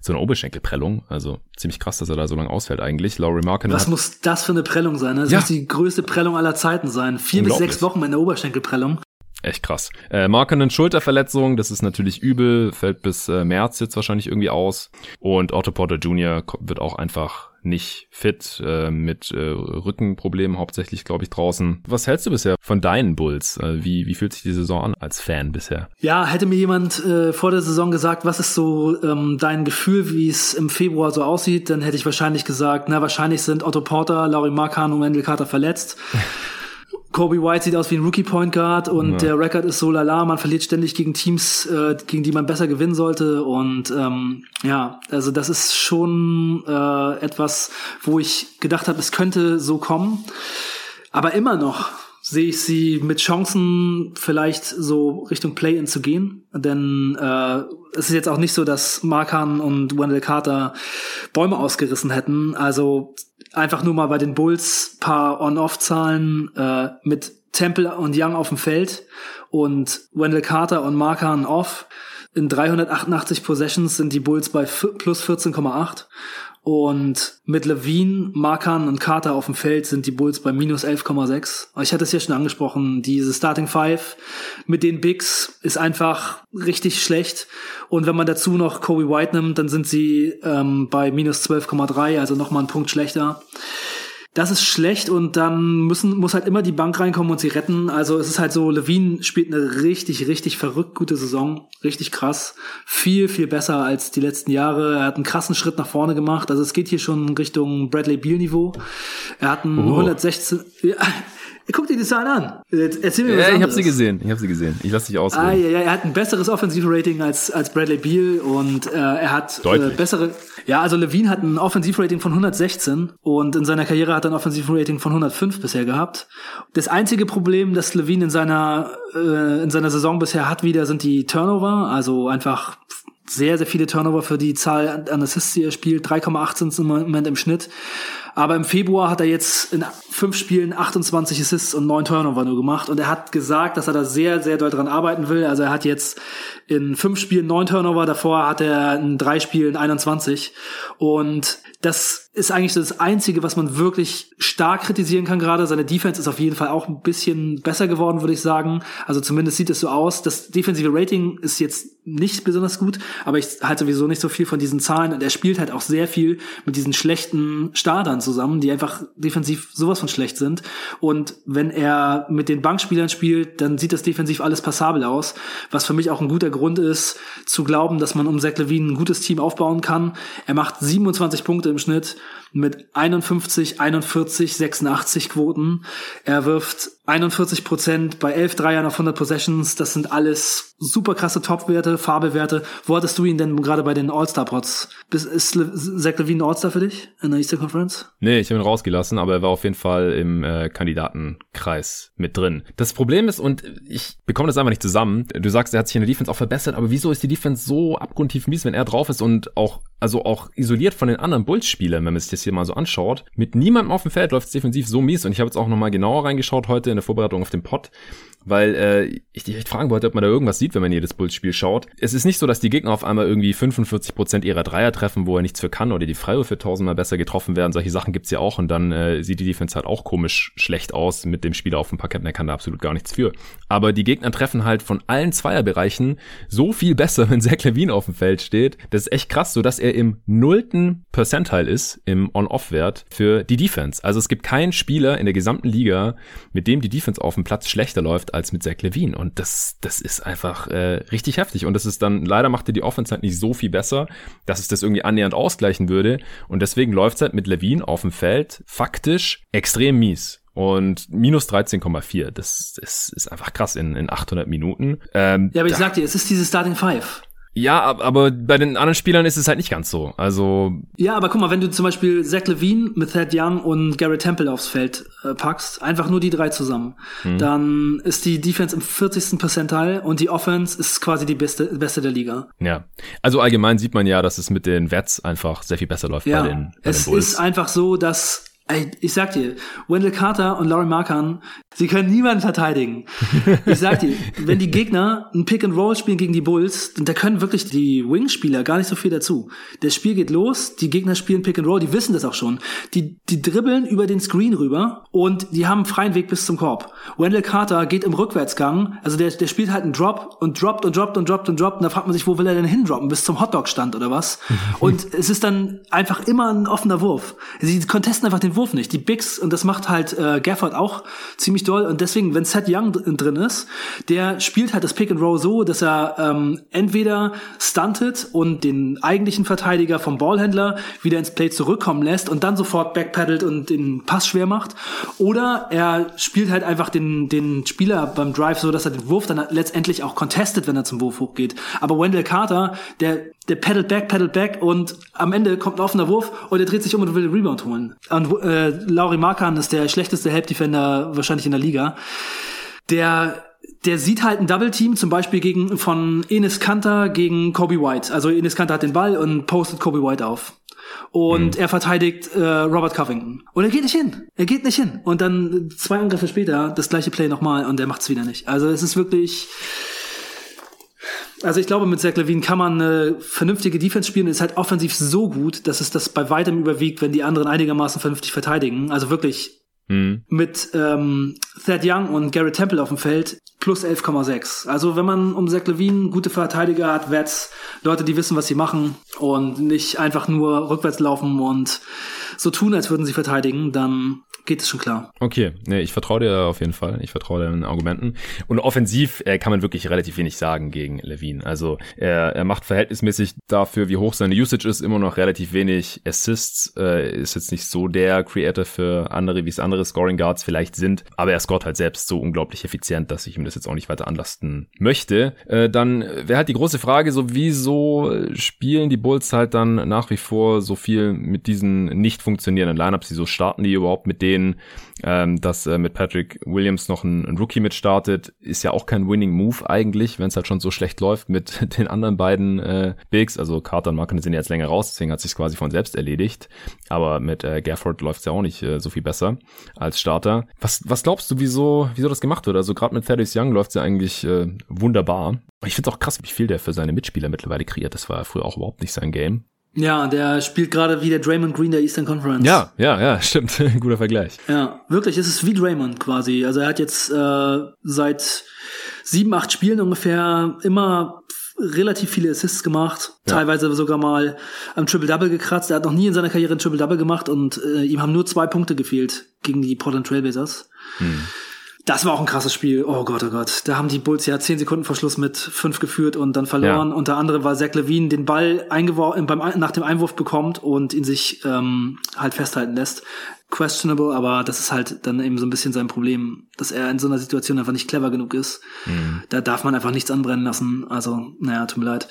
so einer Oberschenkelprellung. Also ziemlich krass, dass er da so lange ausfällt eigentlich. Laurie Markin Was muss das für eine Prellung sein? Ne? Das ja. muss die größte Prellung aller Zeiten sein. Vier bis sechs Wochen mit einer Oberschenkelprellung. Echt krass. Äh, Markenen Schulterverletzung, das ist natürlich übel, fällt bis äh, März jetzt wahrscheinlich irgendwie aus. Und Otto Porter Jr. wird auch einfach nicht fit, äh, mit äh, Rückenproblemen hauptsächlich, glaube ich, draußen. Was hältst du bisher von deinen Bulls? Äh, wie, wie fühlt sich die Saison an als Fan bisher? Ja, hätte mir jemand äh, vor der Saison gesagt, was ist so ähm, dein Gefühl, wie es im Februar so aussieht, dann hätte ich wahrscheinlich gesagt, na, wahrscheinlich sind Otto Porter, Laurie Markan und Wendell Carter verletzt. [LAUGHS] Kobe White sieht aus wie ein Rookie Point Guard und ja. der Rekord ist so lala, man verliert ständig gegen Teams, äh, gegen die man besser gewinnen sollte und ähm, ja, also das ist schon äh, etwas, wo ich gedacht habe, es könnte so kommen, aber immer noch sehe ich sie mit Chancen vielleicht so Richtung Play-in zu gehen, denn äh, es ist jetzt auch nicht so, dass Markan und Wendell Carter Bäume ausgerissen hätten, also einfach nur mal bei den Bulls paar On-Off-Zahlen äh, mit Temple und Young auf dem Feld und Wendell Carter und Markan off. In 388 Possessions sind die Bulls bei plus 14,8 Und mit Levine, Markan und Carter auf dem Feld sind die Bulls bei minus 11,6. Ich hatte es ja schon angesprochen, diese Starting Five mit den Bigs ist einfach richtig schlecht. Und wenn man dazu noch Kobe White nimmt, dann sind sie ähm, bei minus 12,3, also nochmal einen Punkt schlechter das ist schlecht und dann müssen, muss halt immer die Bank reinkommen und sie retten. Also es ist halt so, Levine spielt eine richtig, richtig verrückt gute Saison. Richtig krass. Viel, viel besser als die letzten Jahre. Er hat einen krassen Schritt nach vorne gemacht. Also es geht hier schon Richtung Bradley Beal Niveau. Er hat einen oh. 116, ja, Guck dir die Zahlen an. Erzähl mir was Ja, ich habe sie gesehen. Ich habe sie gesehen. Ich lasse dich aus. Ah, ja, ja, er hat ein besseres Offensivrating als als Bradley Beal und äh, er hat äh, bessere. Ja, also Levine hat ein Offensivrating von 116 und in seiner Karriere hat er ein Offensivrating von 105 bisher gehabt. Das einzige Problem, das Levine in seiner äh, in seiner Saison bisher hat, wieder sind die Turnover, also einfach sehr, sehr viele Turnover für die Zahl an Assists, die er spielt. 3,8 sind im Moment im Schnitt. Aber im Februar hat er jetzt in fünf Spielen 28 Assists und neun Turnover nur gemacht. Und er hat gesagt, dass er da sehr, sehr doll dran arbeiten will. Also er hat jetzt in fünf Spielen neun Turnover, davor hat er in drei Spielen 21. Und das ist eigentlich das Einzige, was man wirklich stark kritisieren kann gerade. Seine Defense ist auf jeden Fall auch ein bisschen besser geworden, würde ich sagen. Also zumindest sieht es so aus. Das defensive Rating ist jetzt nicht besonders gut, aber ich halte sowieso nicht so viel von diesen Zahlen und er spielt halt auch sehr viel mit diesen schlechten Startern zusammen, die einfach defensiv sowas von schlecht sind. Und wenn er mit den Bankspielern spielt, dann sieht das defensiv alles passabel aus, was für mich auch ein guter Grund ist, zu glauben, dass man um Zach Levine ein gutes Team aufbauen kann. Er macht 27 Punkte im Schnitt mit 51, 41, 86 Quoten. Er wirft 41 Prozent bei 11 Dreiern auf 100 Possessions. Das sind alles super krasse Topwerte, Farbewerte. Wo hattest du ihn denn gerade bei den All-Star-Pots? Ist Zach Levine All-Star für dich in der Eastern Conference? Nee, ich habe ihn rausgelassen, aber er war auf jeden Fall im äh, Kandidatenkreis mit drin. Das Problem ist, und ich bekomme das einfach nicht zusammen, du sagst, er hat sich in der Defense auch verbessert, aber wieso ist die Defense so abgrundtief mies, wenn er drauf ist und auch, also auch isoliert von den anderen Bulls-Spielern, wenn man sich das hier mal so anschaut. Mit niemandem auf dem Feld läuft es defensiv so mies und ich habe jetzt auch nochmal genauer reingeschaut heute in der Vorbereitung auf den Pod weil äh, ich dich echt fragen wollte, ob man da irgendwas sieht, wenn man jedes Bulls-Spiel schaut. Es ist nicht so, dass die Gegner auf einmal irgendwie 45 Prozent ihrer Dreier treffen, wo er nichts für kann oder die Freiwürfe tausendmal besser getroffen werden. Solche Sachen gibt's ja auch und dann äh, sieht die Defense halt auch komisch schlecht aus mit dem Spieler auf dem Parkett, der kann da absolut gar nichts für. Aber die Gegner treffen halt von allen Zweierbereichen so viel besser, [LAUGHS] wenn Zach Levine auf dem Feld steht. Das ist echt krass, so dass er im nullten Percentile ist im On-Off-Wert für die Defense. Also es gibt keinen Spieler in der gesamten Liga, mit dem die Defense auf dem Platz schlechter läuft als mit Zach Levine. Und das, das ist einfach äh, richtig heftig. Und das ist dann, leider machte die Offense halt nicht so viel besser, dass es das irgendwie annähernd ausgleichen würde. Und deswegen läuft es halt mit Levine auf dem Feld faktisch extrem mies und minus 13,4. Das, das ist einfach krass in, in 800 Minuten. Ähm, ja, aber ich sag dir, es ist diese Starting Five. Ja, aber bei den anderen Spielern ist es halt nicht ganz so. Also ja, aber guck mal, wenn du zum Beispiel Zach Levine mit Thad Young und Garrett Temple aufs Feld äh, packst, einfach nur die drei zusammen, mhm. dann ist die Defense im 40. Percentile und die Offense ist quasi die beste, beste der Liga. Ja, also allgemein sieht man ja, dass es mit den Wets einfach sehr viel besser läuft ja, bei den, bei es den Bulls. ist einfach so, dass Ey, ich sag dir, Wendell Carter und Laurie Markan, sie können niemanden verteidigen. [LAUGHS] Ich sag dir, wenn die Gegner ein Pick and Roll spielen gegen die Bulls, da können wirklich die Wing-Spieler gar nicht so viel dazu. Das Spiel geht los, die Gegner spielen Pick and Roll, die wissen das auch schon. Die, die dribbeln über den Screen rüber und die haben einen freien Weg bis zum Korb. Wendell Carter geht im Rückwärtsgang, also der, der spielt halt einen Drop und droppt und droppt und droppt und droppt und da fragt man sich, wo will er denn hindroppen? Bis zum Hotdog-Stand oder was? [LAUGHS] und es ist dann einfach immer ein offener Wurf. Sie contesten einfach den Wurf nicht. Die Bigs, und das macht halt äh, Gafford auch ziemlich doll. Und deswegen, wenn Seth Young drin ist, der spielt halt das Pick and Roll so, dass er ähm, entweder stuntet und den eigentlichen Verteidiger vom Ballhändler wieder ins Play zurückkommen lässt und dann sofort backpedalt und den Pass schwer macht. Oder er spielt halt einfach den, den Spieler beim Drive so, dass er den Wurf dann letztendlich auch contestet, wenn er zum Wurf hochgeht. Aber Wendell Carter, der der pedalt back, pedalt back und am Ende kommt ein offener Wurf und er dreht sich um und will den Rebound holen. Und äh, Lauri Markan ist der schlechteste Help Defender wahrscheinlich in der Liga. Der der sieht halt ein Double Team, zum Beispiel gegen von Enes Kanter gegen Kobe White. Also Enes Kanter hat den Ball und postet Kobe White auf. Und mhm. er verteidigt äh, Robert Covington. Und er geht nicht hin. Er geht nicht hin. Und dann zwei Angriffe später das gleiche Play nochmal und er macht's wieder nicht. Also es ist wirklich Also ich glaube, mit Zach Levine kann man eine vernünftige Defense spielen. Ist halt offensiv so gut, dass es das bei weitem überwiegt, wenn die anderen einigermaßen vernünftig verteidigen. Also wirklich mhm. mit ähm, Thad Young und Garrett Temple auf dem Feld plus 11,6. Also wenn man um Zach Levine gute Verteidiger hat, Wets, Leute, die wissen, was sie machen und nicht einfach nur rückwärts laufen und so tun, als würden sie verteidigen, dann geht es schon klar. Okay, nee, ich vertraue dir auf jeden Fall. Ich vertraue deinen Argumenten. Und offensiv äh, kann man wirklich relativ wenig sagen gegen Levine. Also er, er macht verhältnismäßig dafür, wie hoch seine Usage ist, immer noch relativ wenig Assists. Äh, ist jetzt nicht so der Creator für andere, wie es andere Scoring Guards vielleicht sind. Aber er scoret halt selbst so unglaublich effizient, dass ich ihm das jetzt auch nicht weiter anlasten möchte. Äh, dann wäre halt die große Frage, so wieso spielen die Bulls halt dann nach wie vor so viel mit diesen nicht funktionierenden Lineups, wieso starten die überhaupt mit denen sehen, ähm, dass äh, mit Patrick Williams noch ein, ein Rookie mitstartet, ist ja auch kein Winning Move eigentlich, wenn es halt schon so schlecht läuft mit [LAUGHS] den anderen beiden äh, Bigs. Also Carter und Marken sind jetzt länger raus, deswegen hat sich quasi von selbst erledigt. Aber mit äh, Gafford läuft es ja auch nicht äh, so viel besser als Starter. Was, was glaubst du, wieso, wieso das gemacht wird? Also gerade mit Thaddeus Young läuft es ja eigentlich äh, wunderbar. Ich finde es auch krass, wie viel der für seine Mitspieler mittlerweile kreiert. Das war früher auch überhaupt nicht sein Game. Ja, der spielt gerade wie der Draymond Green der Eastern Conference. Ja, ja, ja, [LAUGHS] stimmt. [LAUGHS] Guter Vergleich. Ja, wirklich, es ist wie Draymond quasi. Also er hat jetzt äh, seit sieben, acht Spielen ungefähr immer relativ viele Assists gemacht, ja. teilweise sogar mal am Triple-Double gekratzt. Er hat noch nie in seiner Karriere ein Triple-Double gemacht und äh, ihm haben nur zwei Punkte gefehlt gegen die Portland Trailblazers. Hm. Das war auch ein krasses Spiel. Oh Gott, oh Gott. Da haben die Bulls ja zehn Sekunden vor Schluss mit fünf geführt und dann verloren. Ja. Unter anderem war Zach Levine den Ball eingeworfen, beim, nach dem Einwurf bekommt und ihn sich ähm, halt festhalten lässt questionable, aber das ist halt dann eben so ein bisschen sein Problem, dass er in so einer Situation einfach nicht clever genug ist. Mhm. Da darf man einfach nichts anbrennen lassen. Also, naja, tut mir leid.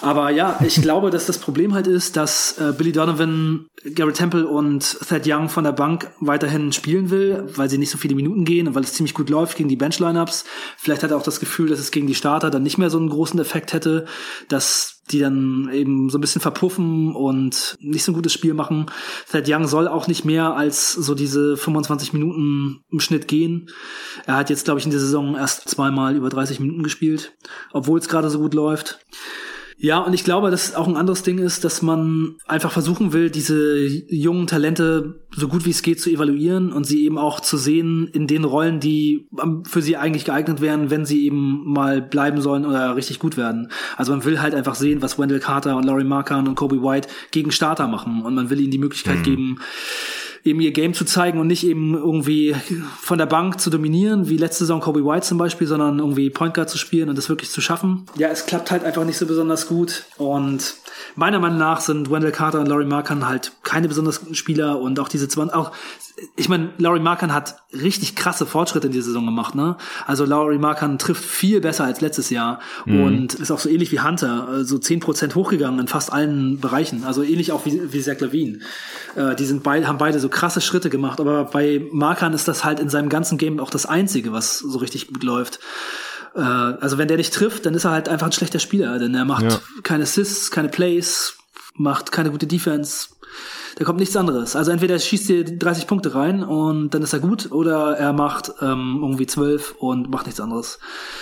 Aber ja, ich [LAUGHS] glaube, dass das Problem halt ist, dass äh, Billy Donovan, Gary Temple und Thad Young von der Bank weiterhin spielen will, weil sie nicht so viele Minuten gehen und weil es ziemlich gut läuft gegen die Bench-Lineups. Vielleicht hat er auch das Gefühl, dass es gegen die Starter dann nicht mehr so einen großen Effekt hätte, dass die dann eben so ein bisschen verpuffen und nicht so ein gutes Spiel machen. Thad Young soll auch nicht mehr als so diese 25 Minuten im Schnitt gehen. Er hat jetzt, glaube ich, in der Saison erst zweimal über 30 Minuten gespielt, obwohl es gerade so gut läuft. Ja, und ich glaube, dass auch ein anderes Ding ist, dass man einfach versuchen will, diese jungen Talente so gut wie es geht zu evaluieren und sie eben auch zu sehen in den Rollen, die für sie eigentlich geeignet wären, wenn sie eben mal bleiben sollen oder richtig gut werden. Also man will halt einfach sehen, was Wendell Carter und Laurie Markan und Kobe White gegen Starter machen und man will ihnen die Möglichkeit mhm. geben, eben ihr Game zu zeigen und nicht eben irgendwie von der Bank zu dominieren, wie letzte Saison Kobe White zum Beispiel, sondern irgendwie Point Guard zu spielen und das wirklich zu schaffen. Ja, es klappt halt einfach nicht so besonders gut und meiner Meinung nach sind Wendell Carter und Laurie Markan halt keine besonders guten Spieler und auch diese 20, auch ich meine, Laurie Markan hat richtig krasse Fortschritte in dieser Saison gemacht, ne? Also Laurie Markan trifft viel besser als letztes Jahr mhm. und ist auch so ähnlich wie Hunter, so also zehn Prozent hochgegangen in fast allen Bereichen, also ähnlich auch wie, wie Zach Levine. Äh, die sind beide, haben beide so krasse Schritte gemacht, aber bei Markan ist das halt in seinem ganzen Game auch das einzige, was so richtig gut läuft. Äh, also wenn der nicht trifft, dann ist er halt einfach ein schlechter Spieler, denn er macht ja. keine Assists, keine Plays, macht keine gute Defense, da kommt nichts anderes. Also entweder schießt er 30 Punkte rein und dann ist er gut, oder er macht ähm, irgendwie 12 und macht nichts anderes.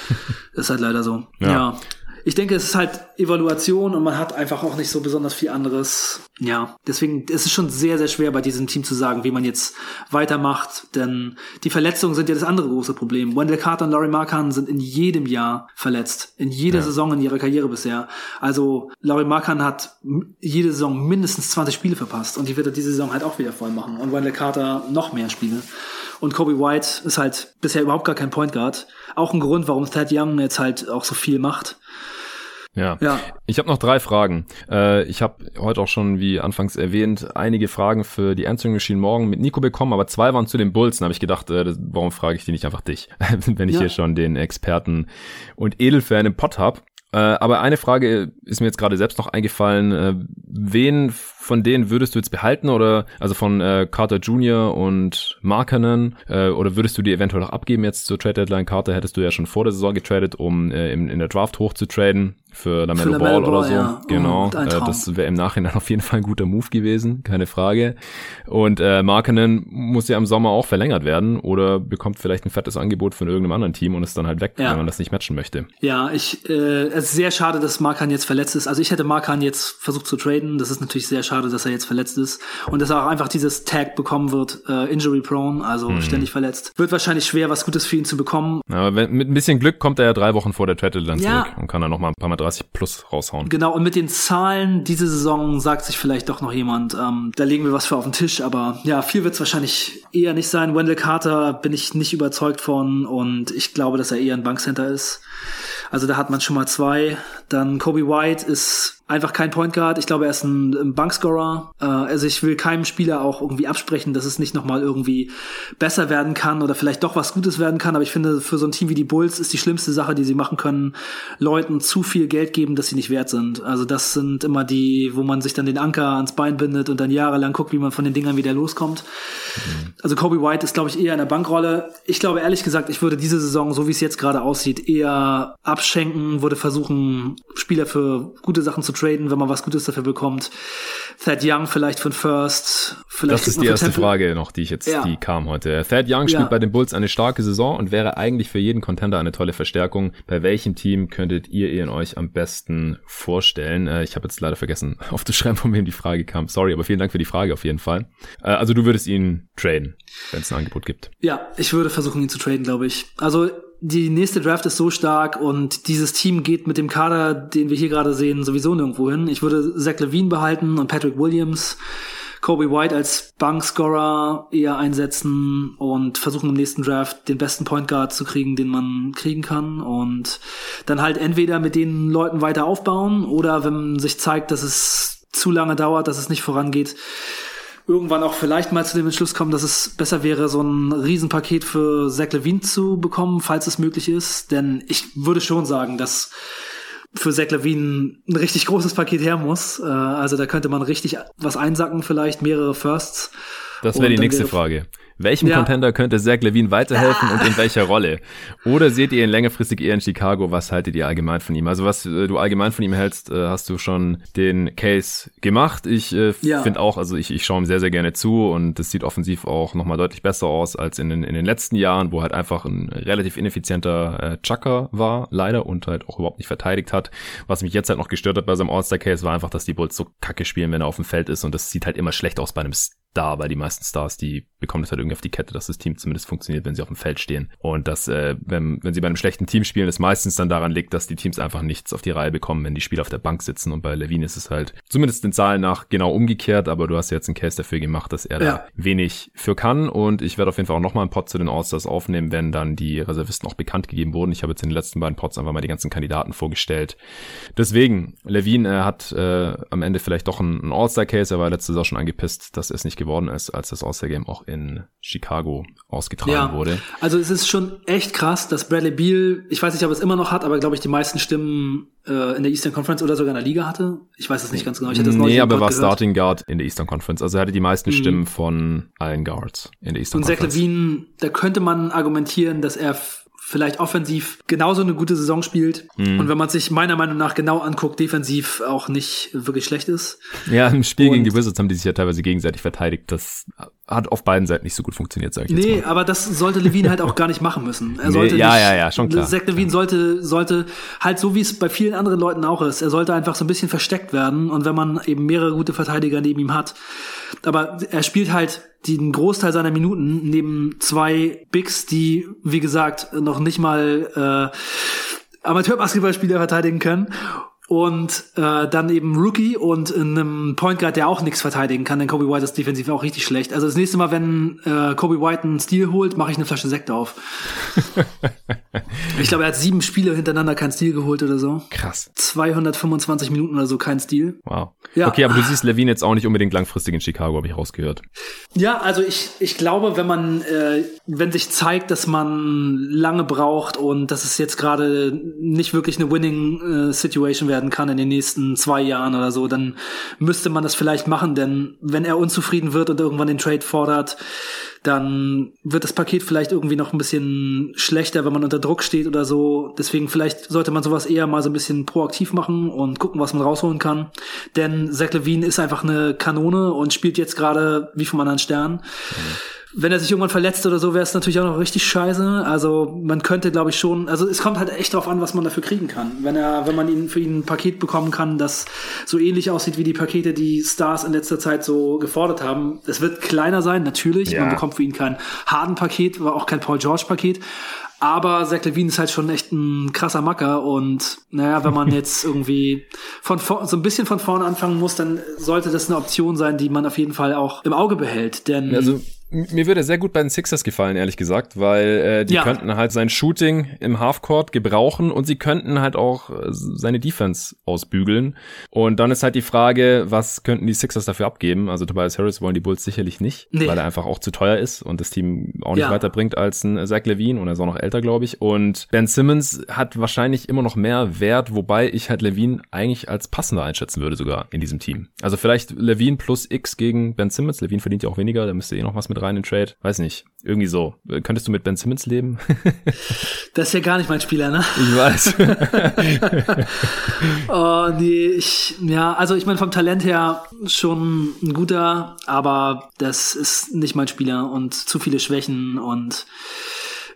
[LAUGHS] ist halt leider so. ja. ja ich denke, es ist halt Evaluation und man hat einfach auch nicht so besonders viel anderes. Ja, deswegen ist es schon sehr, sehr schwer bei diesem Team zu sagen, wie man jetzt weitermacht, denn die Verletzungen sind ja das andere große Problem. Wendell Carter und Laurie Markan sind in jedem Jahr verletzt. In jeder ja. Saison in ihrer Karriere bisher. Also Laurie Markan hat jede Saison mindestens 20 Spiele verpasst und die wird er diese Saison halt auch wieder voll machen. Und Wendell Carter noch mehr Spiele. Und Kobe White ist halt bisher überhaupt gar kein Point Guard. Auch ein Grund, warum Thad Young jetzt halt auch so viel macht. Ja. ja. Ich habe noch drei Fragen. Äh, ich habe heute auch schon, wie anfangs erwähnt, einige Fragen für die Answering Machine morgen mit Nico bekommen, aber zwei waren zu den Bulls. Dann habe ich gedacht, äh, das, warum frage ich die nicht einfach dich, [LAUGHS] wenn ich ja. hier schon den Experten und Edelfan im Pott hab. Äh, aber eine Frage ist mir jetzt gerade selbst noch eingefallen. Äh, wen von denen würdest du jetzt behalten oder also von äh, Carter Jr. und Markkanen äh, oder würdest du die eventuell noch abgeben jetzt zur Trade Deadline? Carter hättest du ja schon vor der Saison getradet, um äh, in, in der Draft hoch zu traden für Lamelo, für Ball, Ball oder so. Ja. Genau, oh, äh, das wäre im Nachhinein [LAUGHS] auf jeden Fall ein guter Move gewesen, keine Frage. Und äh, Markenen muss ja im Sommer auch verlängert werden oder bekommt vielleicht ein fettes Angebot von irgendeinem anderen Team und ist dann halt weg, ja. wenn man das nicht matchen möchte. Ja, ich, äh, es ist sehr schade, dass Markan jetzt verletzt ist. Also ich hätte Markan jetzt versucht zu traden. Das ist natürlich sehr schade, dass er jetzt verletzt ist und dass er auch einfach dieses Tag bekommen wird, äh, injury prone, also hm. ständig verletzt. Wird wahrscheinlich schwer, was Gutes für ihn zu bekommen. Aber wenn, mit ein bisschen Glück kommt er ja drei Wochen vor der Trade dann ja. zurück und kann dann noch mal ein paar Mal 30 plus raushauen. Genau, und mit den Zahlen diese Saison sagt sich vielleicht doch noch jemand, ähm, da legen wir was für auf den Tisch, aber ja, viel wird es wahrscheinlich eher nicht sein. Wendell Carter bin ich nicht überzeugt von und ich glaube, dass er eher ein Bankcenter ist. Also da hat man schon mal zwei. Dann Kobe White ist einfach kein Point Guard. Ich glaube, er ist ein, ein Bankscorer. Äh, also ich will keinem Spieler auch irgendwie absprechen, dass es nicht nochmal irgendwie besser werden kann oder vielleicht doch was Gutes werden kann. Aber ich finde, für so ein Team wie die Bulls ist die schlimmste Sache, die sie machen können, Leuten zu viel Geld geben, dass sie nicht wert sind. Also das sind immer die, wo man sich dann den Anker ans Bein bindet und dann jahrelang guckt, wie man von den Dingern wieder loskommt. Also Kobe White ist, glaube ich, eher in der Bankrolle. Ich glaube, ehrlich gesagt, ich würde diese Saison, so wie es jetzt gerade aussieht, eher abschenken, würde versuchen, Spieler für gute Sachen zu traden, wenn man was Gutes dafür bekommt. Thad Young vielleicht von First. Vielleicht das ist die erste Frage noch, die ich jetzt, ja. die kam heute. Thad Young spielt ja. bei den Bulls eine starke Saison und wäre eigentlich für jeden Contender eine tolle Verstärkung. Bei welchem Team könntet ihr ihn euch am besten vorstellen? Äh, ich habe jetzt leider vergessen [LAUGHS] aufzuschreiben, von wem die Frage kam. Sorry, aber vielen Dank für die Frage auf jeden Fall. Äh, also du würdest ihn traden, wenn es ein Angebot gibt. Ja, ich würde versuchen, ihn zu traden, glaube ich. Also die nächste Draft ist so stark und dieses Team geht mit dem Kader, den wir hier gerade sehen, sowieso nirgendwo hin. Ich würde Zach Levine behalten und Patrick Williams, Kobe White als Bankscorer eher einsetzen und versuchen im nächsten Draft den besten Point Guard zu kriegen, den man kriegen kann und dann halt entweder mit den Leuten weiter aufbauen oder wenn sich zeigt, dass es zu lange dauert, dass es nicht vorangeht, irgendwann auch vielleicht mal zu dem Entschluss kommen, dass es besser wäre, so ein Riesenpaket für Zach Levine zu bekommen, falls es möglich ist. Denn ich würde schon sagen, dass für Zach Levine ein richtig großes Paket her muss. Äh, also da könnte man richtig was einsacken, vielleicht mehrere Firsts. Das wäre die nächste Frage. Welchem ja. Contender könnte Zach Levine weiterhelfen ah. und in welcher Rolle? Oder seht ihr ihn längerfristig eher in Chicago? Was haltet ihr allgemein von ihm? Also was äh, du allgemein von ihm hältst, äh, hast du schon den Case gemacht. Ich äh, ja. finde auch, also ich, ich schaue ihm sehr, sehr gerne zu und das sieht offensiv auch nochmal deutlich besser aus als in den, in den letzten Jahren, wo halt einfach ein relativ ineffizienter äh, Chucker war, leider, und halt auch überhaupt nicht verteidigt hat. Was mich jetzt halt noch gestört hat bei seinem All-Star-Case, war einfach, dass die Bulls so kacke spielen, wenn er auf dem Feld ist und das sieht halt immer schlecht aus bei einem Star, weil die meisten Stars, die bekommen das halt irgendwie auf die Kette, dass das Team zumindest funktioniert, wenn sie auf dem Feld stehen. Und dass, äh, wenn, wenn sie bei einem schlechten Team spielen, es meistens dann daran liegt, dass die Teams einfach nichts auf die Reihe bekommen, wenn die Spieler auf der Bank sitzen. Und bei Levine ist es halt zumindest den Zahlen nach genau umgekehrt, aber du hast jetzt einen Case dafür gemacht, dass er ja. da wenig für kann. Und ich werde auf jeden Fall auch nochmal einen Pod zu den Allstars aufnehmen, wenn dann die Reservisten auch bekannt gegeben wurden. Ich habe jetzt in den letzten beiden Pods einfach mal die ganzen Kandidaten vorgestellt. Deswegen, Levine äh, hat äh, am Ende vielleicht doch einen, einen All-Star-Case, er war letztes Jahr schon angepisst, dass es nicht geworden ist, als das All-Star-Game auch in Chicago ausgetragen ja, wurde. Also es ist schon echt krass, dass Bradley Beal, ich weiß nicht, ob er es immer noch hat, aber glaube ich die meisten Stimmen äh, in der Eastern Conference oder sogar in der Liga hatte. Ich weiß es nicht ganz genau. Ich hatte das nee, aber er war gehört. Starting Guard in der Eastern Conference. Also er hatte die meisten mhm. Stimmen von allen Guards in der Eastern Und Conference. Und Zach Levine, da könnte man argumentieren, dass er vielleicht offensiv genauso eine gute Saison spielt mhm. und wenn man sich meiner Meinung nach genau anguckt, defensiv auch nicht wirklich schlecht ist. Ja, im Spiel und gegen die Wizards haben die sich ja teilweise gegenseitig verteidigt. Das hat auf beiden Seiten nicht so gut funktioniert, sage ich nee, jetzt mal. aber das sollte Levine halt auch [LAUGHS] gar nicht machen müssen. Er sollte nee, ja, nicht, ja, ja, schon klar. Zach Levine sollte, sollte halt so, wie es bei vielen anderen Leuten auch ist, er sollte einfach so ein bisschen versteckt werden und wenn man eben mehrere gute Verteidiger neben ihm hat. Aber er spielt halt den Großteil seiner Minuten neben zwei Bigs, die, wie gesagt, noch nicht mal äh, Amateurbasketballspieler verteidigen können und äh, dann eben Rookie und in einem Point Guard, der auch nichts verteidigen kann, denn Kobe White ist defensiv auch richtig schlecht. Also das nächste Mal, wenn äh, Kobe White einen Stil holt, mache ich eine Flasche Sekt auf. [LAUGHS] ich glaube, er hat sieben Spiele hintereinander keinen Stil geholt oder so. Krass. 225 Minuten oder so kein Stil. Wow. Ja. Okay, aber du siehst Levine jetzt auch nicht unbedingt langfristig in Chicago, habe ich rausgehört. Ja, also ich, ich glaube, wenn man, äh, wenn sich zeigt, dass man lange braucht und dass es jetzt gerade nicht wirklich eine Winning äh, Situation wäre, werden kann in den nächsten zwei Jahren oder so, dann müsste man das vielleicht machen, denn wenn er unzufrieden wird und irgendwann den Trade fordert, dann wird das Paket vielleicht irgendwie noch ein bisschen schlechter, wenn man unter Druck steht oder so. Deswegen vielleicht sollte man sowas eher mal so ein bisschen proaktiv machen und gucken, was man rausholen kann. Denn Zach Levine ist einfach eine Kanone und spielt jetzt gerade wie vom anderen Stern. Mhm wenn er sich irgendwann verletzt oder so, wäre es natürlich auch noch richtig scheiße. Also man könnte, glaube ich, schon, also es kommt halt echt darauf an, was man dafür kriegen kann. Wenn er, wenn man ihn für ihn ein Paket bekommen kann, das so ähnlich aussieht wie die Pakete, die Stars in letzter Zeit so gefordert haben. Es wird kleiner sein, natürlich. Ja. Man bekommt für ihn kein Harden-Paket, war auch kein Paul George-Paket. Aber Zach Levine ist halt schon echt ein krasser Macker und naja, wenn man [LAUGHS] jetzt irgendwie von so ein bisschen von vorne anfangen muss, dann sollte das eine Option sein, die man auf jeden Fall auch im Auge behält. Denn also mir würde sehr gut bei den Sixers gefallen, ehrlich gesagt, weil äh, die ja. könnten halt sein Shooting im Halfcourt gebrauchen und sie könnten halt auch äh, seine Defense ausbügeln. Und dann ist halt die Frage, was könnten die Sixers dafür abgeben? Also Tobias Harris wollen die Bulls sicherlich nicht, nee. weil er einfach auch zu teuer ist und das Team auch nicht ja. weiterbringt als ein Zach Levine und er ist auch noch älter, glaube ich. Und Ben Simmons hat wahrscheinlich immer noch mehr Wert, wobei ich halt Levine eigentlich als passender einschätzen würde sogar in diesem Team. Also vielleicht Levine plus X gegen Ben Simmons. Levine verdient ja auch weniger, da müsste eh noch was mit rein in Trade. Weiß nicht. Irgendwie so. Könntest du mit Ben Simmons leben? [LAUGHS] das ist ja gar nicht mein Spieler, ne? Ich weiß. [LAUGHS] oh, nee, ich, ja, also ich meine, vom Talent her schon ein guter, aber das ist nicht mein Spieler und zu viele Schwächen und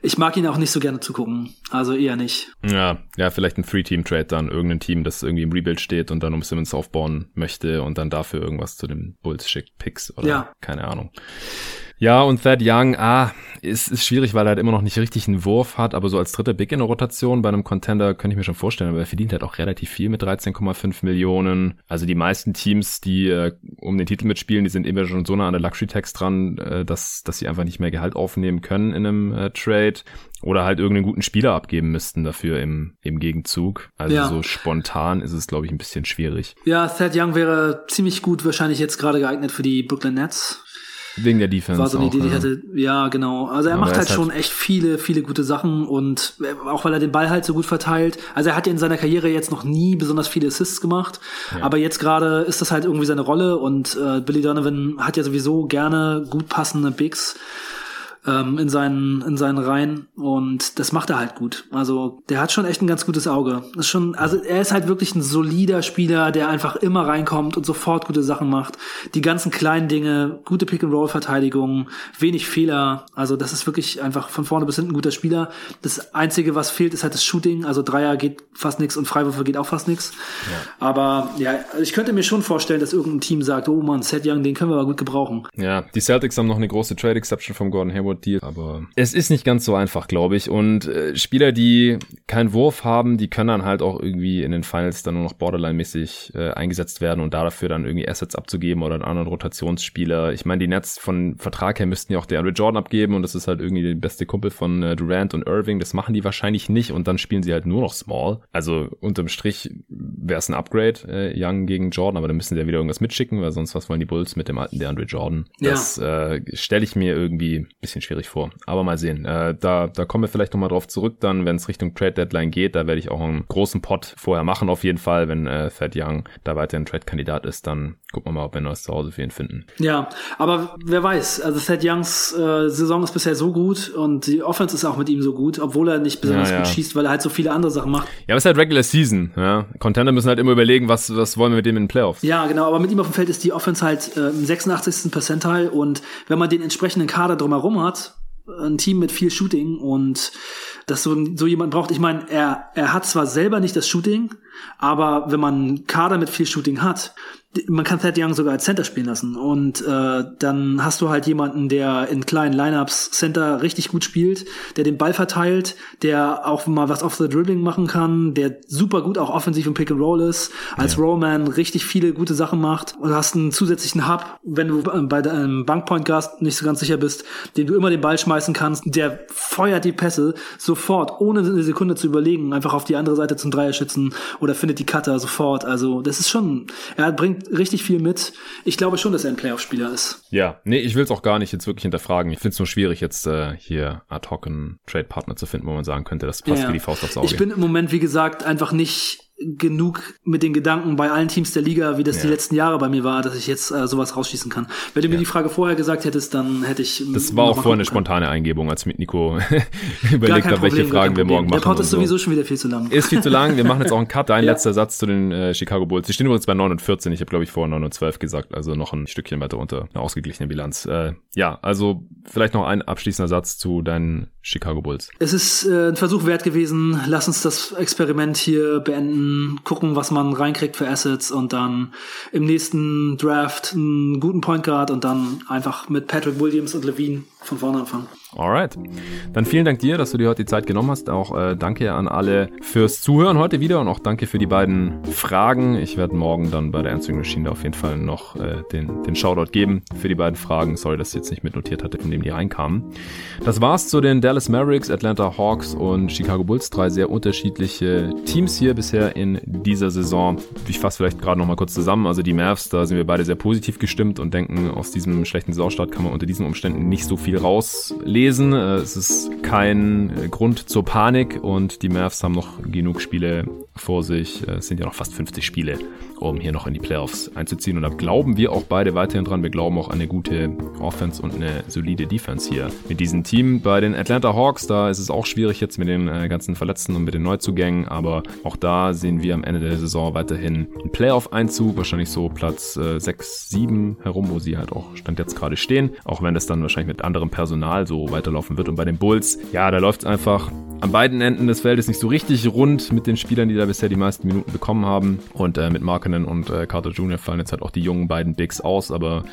ich mag ihn auch nicht so gerne zugucken. Also eher nicht. Ja, ja, vielleicht ein Three-Team-Trade dann. Irgendein Team, das irgendwie im Rebuild steht und dann um Simmons aufbauen möchte und dann dafür irgendwas zu den Bulls schickt, Picks oder ja. keine Ahnung. Ja, und Thad Young, ah, ist, ist schwierig, weil er halt immer noch nicht richtig einen Wurf hat, aber so als dritter Big in der Rotation bei einem Contender könnte ich mir schon vorstellen, aber er verdient halt auch relativ viel mit 13,5 Millionen. Also die meisten Teams, die äh, um den Titel mitspielen, die sind immer schon so nah an der Luxury-Tax dran, äh, dass, dass sie einfach nicht mehr Gehalt aufnehmen können in einem äh, Trade oder halt irgendeinen guten Spieler abgeben müssten dafür im, im Gegenzug. Also ja. so spontan ist es, glaube ich, ein bisschen schwierig. Ja, Thad Young wäre ziemlich gut wahrscheinlich jetzt gerade geeignet für die Brooklyn Nets. Wegen der Defense. War so eine Idee, die ich hatte. Ja, genau. Also er macht er halt schon halt echt viele, viele gute Sachen und äh, auch weil er den Ball halt so gut verteilt. Also er hat ja in seiner Karriere jetzt noch nie besonders viele Assists gemacht. Ja. Aber jetzt gerade ist das halt irgendwie seine Rolle und äh, Billy Donovan hat ja sowieso gerne gut passende Bigs ähm, in, seinen, in seinen Reihen und das macht er halt gut. Also der hat schon echt ein ganz gutes Auge. Ist schon, also er ist halt wirklich ein solider Spieler, der einfach immer reinkommt und sofort gute Sachen macht. Die ganzen kleinen Dinge, gute Pick-and-Roll-Verteidigung, wenig Fehler. Also das ist wirklich einfach von vorne bis hinten ein guter Spieler. Das Einzige, was fehlt, ist halt das Shooting. Also Dreier geht fast nichts und Freiwürfe geht auch fast nichts. Ja. Aber ja, ich könnte mir schon vorstellen, dass irgendein Team sagt, oh man, Seth Young, den können wir aber gut gebrauchen. Ja, die Celtics haben noch eine große Trade-Exception von Gordon Hayward Deal, aber es ist nicht ganz so einfach, glaube ich. Und äh, Spieler, die keinen Wurf haben, die können dann halt auch irgendwie in den Finals dann nur noch Borderline-mäßig äh, eingesetzt werden und dafür dann irgendwie Assets abzugeben oder einen anderen Rotationsspieler. Ich meine, die Nets von Vertrag her müssten ja auch der Andre Jordan abgeben und das ist halt irgendwie der beste Kumpel von äh, Durant und Irving. Das machen die wahrscheinlich nicht und dann spielen sie halt nur noch Small. Also unterm Strich wäre es ein Upgrade, äh, Young gegen Jordan, aber dann müssen sie ja wieder irgendwas mitschicken, weil sonst was wollen die Bulls mit dem alten der Andre Jordan? Das ja. äh, stelle ich mir irgendwie ein bisschen schwierig vor. Aber mal sehen. Äh, da, da kommen wir vielleicht nochmal drauf zurück, dann, wenn es Richtung Trade Deadline geht. Da werde ich auch einen großen Pot vorher machen, auf jeden Fall. Wenn äh, Thad Young da weiter ein Trade-Kandidat ist, dann gucken wir mal, ob wir ein neues Zuhause für ihn finden. Ja, aber wer weiß. Also Thad Youngs äh, Saison ist bisher so gut und die Offense ist auch mit ihm so gut, obwohl er nicht besonders ja, ja. gut schießt, weil er halt so viele andere Sachen macht. Ja, aber es ist halt Regular Season. Ja? Contender müssen halt immer überlegen, was, was wollen wir mit dem in den Playoffs. Ja, genau. Aber mit ihm auf dem Feld ist die Offense halt äh, im 86. Percentile und wenn man den entsprechenden Kader drumherum hat, ein Team mit viel Shooting und dass so, so jemand braucht. Ich meine, er, er hat zwar selber nicht das Shooting, aber wenn man einen Kader mit viel Shooting hat, man kann Thad Young sogar als Center spielen lassen. Und äh, dann hast du halt jemanden, der in kleinen Lineups Center richtig gut spielt, der den Ball verteilt, der auch mal was off the dribbling machen kann, der super gut auch offensiv im Pick and Roll ist, als ja. Rollman richtig viele gute Sachen macht und hast einen zusätzlichen Hub, wenn du äh, bei deinem Bankpoint Gast nicht so ganz sicher bist, den du immer den Ball schmeißen kannst, der feuert die Pässe sofort, ohne eine Sekunde zu überlegen, einfach auf die andere Seite zum Dreier schützen oder findet die Cutter sofort. Also das ist schon, er bringt richtig viel mit. Ich glaube schon, dass er ein Playoff-Spieler ist. Ja, nee, ich will es auch gar nicht jetzt wirklich hinterfragen. Ich finde es nur schwierig, jetzt äh, hier ad hoc einen Trade-Partner zu finden, wo man sagen könnte, das passt ja, wie die Faust aufs Auge. Ich bin im Moment, wie gesagt, einfach nicht genug mit den Gedanken bei allen Teams der Liga, wie das ja. die letzten Jahre bei mir war, dass ich jetzt äh, sowas rausschießen kann. Wenn du ja. mir die Frage vorher gesagt hättest, dann hätte ich. Das war auch vorher eine spontane Eingebung, als mit Nico [LAUGHS] überlegt habe, welche Fragen wir morgen machen. Der Pod ist sowieso so. schon wieder viel zu lang. Ist viel zu lang. Wir machen jetzt auch einen Cut. Dein [LAUGHS] ja. letzter Satz zu den äh, Chicago Bulls. Sie stehen übrigens bei 9 und 14. Ich habe, glaube ich, vorher 9 und 12 gesagt. Also noch ein Stückchen weiter unter. Eine ausgeglichene Bilanz. Äh, ja, also vielleicht noch ein abschließender Satz zu deinen Chicago Bulls. Es ist äh, ein Versuch wert gewesen. Lass uns das Experiment hier beenden. Gucken, was man reinkriegt für Assets und dann im nächsten Draft einen guten Point Guard und dann einfach mit Patrick Williams und Levine von vorne anfangen. Alright. Dann vielen Dank dir, dass du dir heute die Zeit genommen hast. Auch äh, danke an alle fürs Zuhören heute wieder und auch danke für die beiden Fragen. Ich werde morgen dann bei der Answering Machine auf jeden Fall noch äh, den, den Shoutout geben für die beiden Fragen. Sorry, dass ich jetzt nicht mitnotiert hatte, von dem die reinkamen. Das war's zu den Dallas Mavericks, Atlanta Hawks und Chicago Bulls. Drei sehr unterschiedliche Teams hier bisher in dieser Saison. Ich fasse vielleicht gerade noch mal kurz zusammen. Also die Mavs, da sind wir beide sehr positiv gestimmt und denken, aus diesem schlechten Saisonstart kann man unter diesen Umständen nicht so viel rauslesen lesen. Äh, es ist kein äh, Grund zur Panik und die Mavs haben noch genug Spiele vor sich. Äh, es sind ja noch fast 50 Spiele, um hier noch in die Playoffs einzuziehen. Und da glauben wir auch beide weiterhin dran. Wir glauben auch an eine gute Offense und eine solide Defense hier mit diesem Team. Bei den Atlanta Hawks, da ist es auch schwierig jetzt mit den ganzen Verletzten und mit den Neuzugängen. Aber auch da sehen wir am Ende der Saison weiterhin einen Playoff-Einzug. Wahrscheinlich so Platz 6, 7 herum, wo sie halt auch Stand jetzt gerade stehen. Auch wenn das dann wahrscheinlich mit anderem Personal so weiterlaufen wird. Und bei den Bulls, ja, da läuft es einfach an beiden Enden des Feldes nicht so richtig rund mit den Spielern, die da bisher die meisten Minuten bekommen haben. Und äh, mit Markenen und äh, Carter Jr. fallen jetzt halt auch die jungen beiden Bigs aus. Aber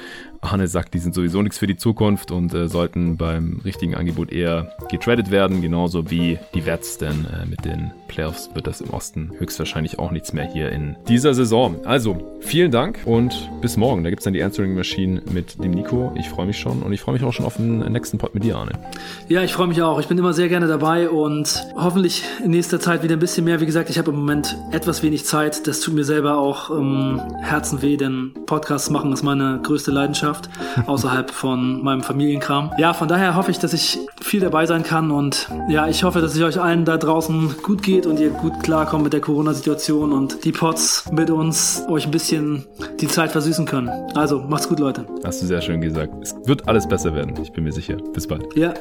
Arne sagt, die sind sowieso nichts für die Zukunft und äh, sollten beim richtigen Angebot eher getradet werden, genauso wie die Wets, denn äh, mit den Playoffs wird das im Osten höchstwahrscheinlich auch nichts mehr hier in dieser Saison. Also, vielen Dank und bis morgen. Da gibt es dann die Answering Machine mit dem Nico. Ich freue mich schon und ich freue mich auch schon auf den nächsten Pod mit dir, Arne. Ja, ich freue mich auch. Ich bin immer sehr gerne dabei und hoffentlich in nächster Zeit wieder ein bisschen mehr. Wie gesagt, ich habe im Moment etwas wenig Zeit. Das tut mir selber auch im ähm, Herzen weh, denn Podcasts machen ist meine größte Leidenschaft. Leidenschaft außerhalb von meinem Familienkram. Ja, von daher hoffe ich, dass ich viel dabei sein kann und ja, ich hoffe, dass es euch allen da draußen gut geht und ihr gut klarkommt mit der Corona-Situation und die Pots mit uns euch ein bisschen die Zeit versüßen können. Also, macht's gut, Leute. Hast du sehr schön gesagt. Es wird alles besser werden, ich bin mir sicher. Bis bald. Ja.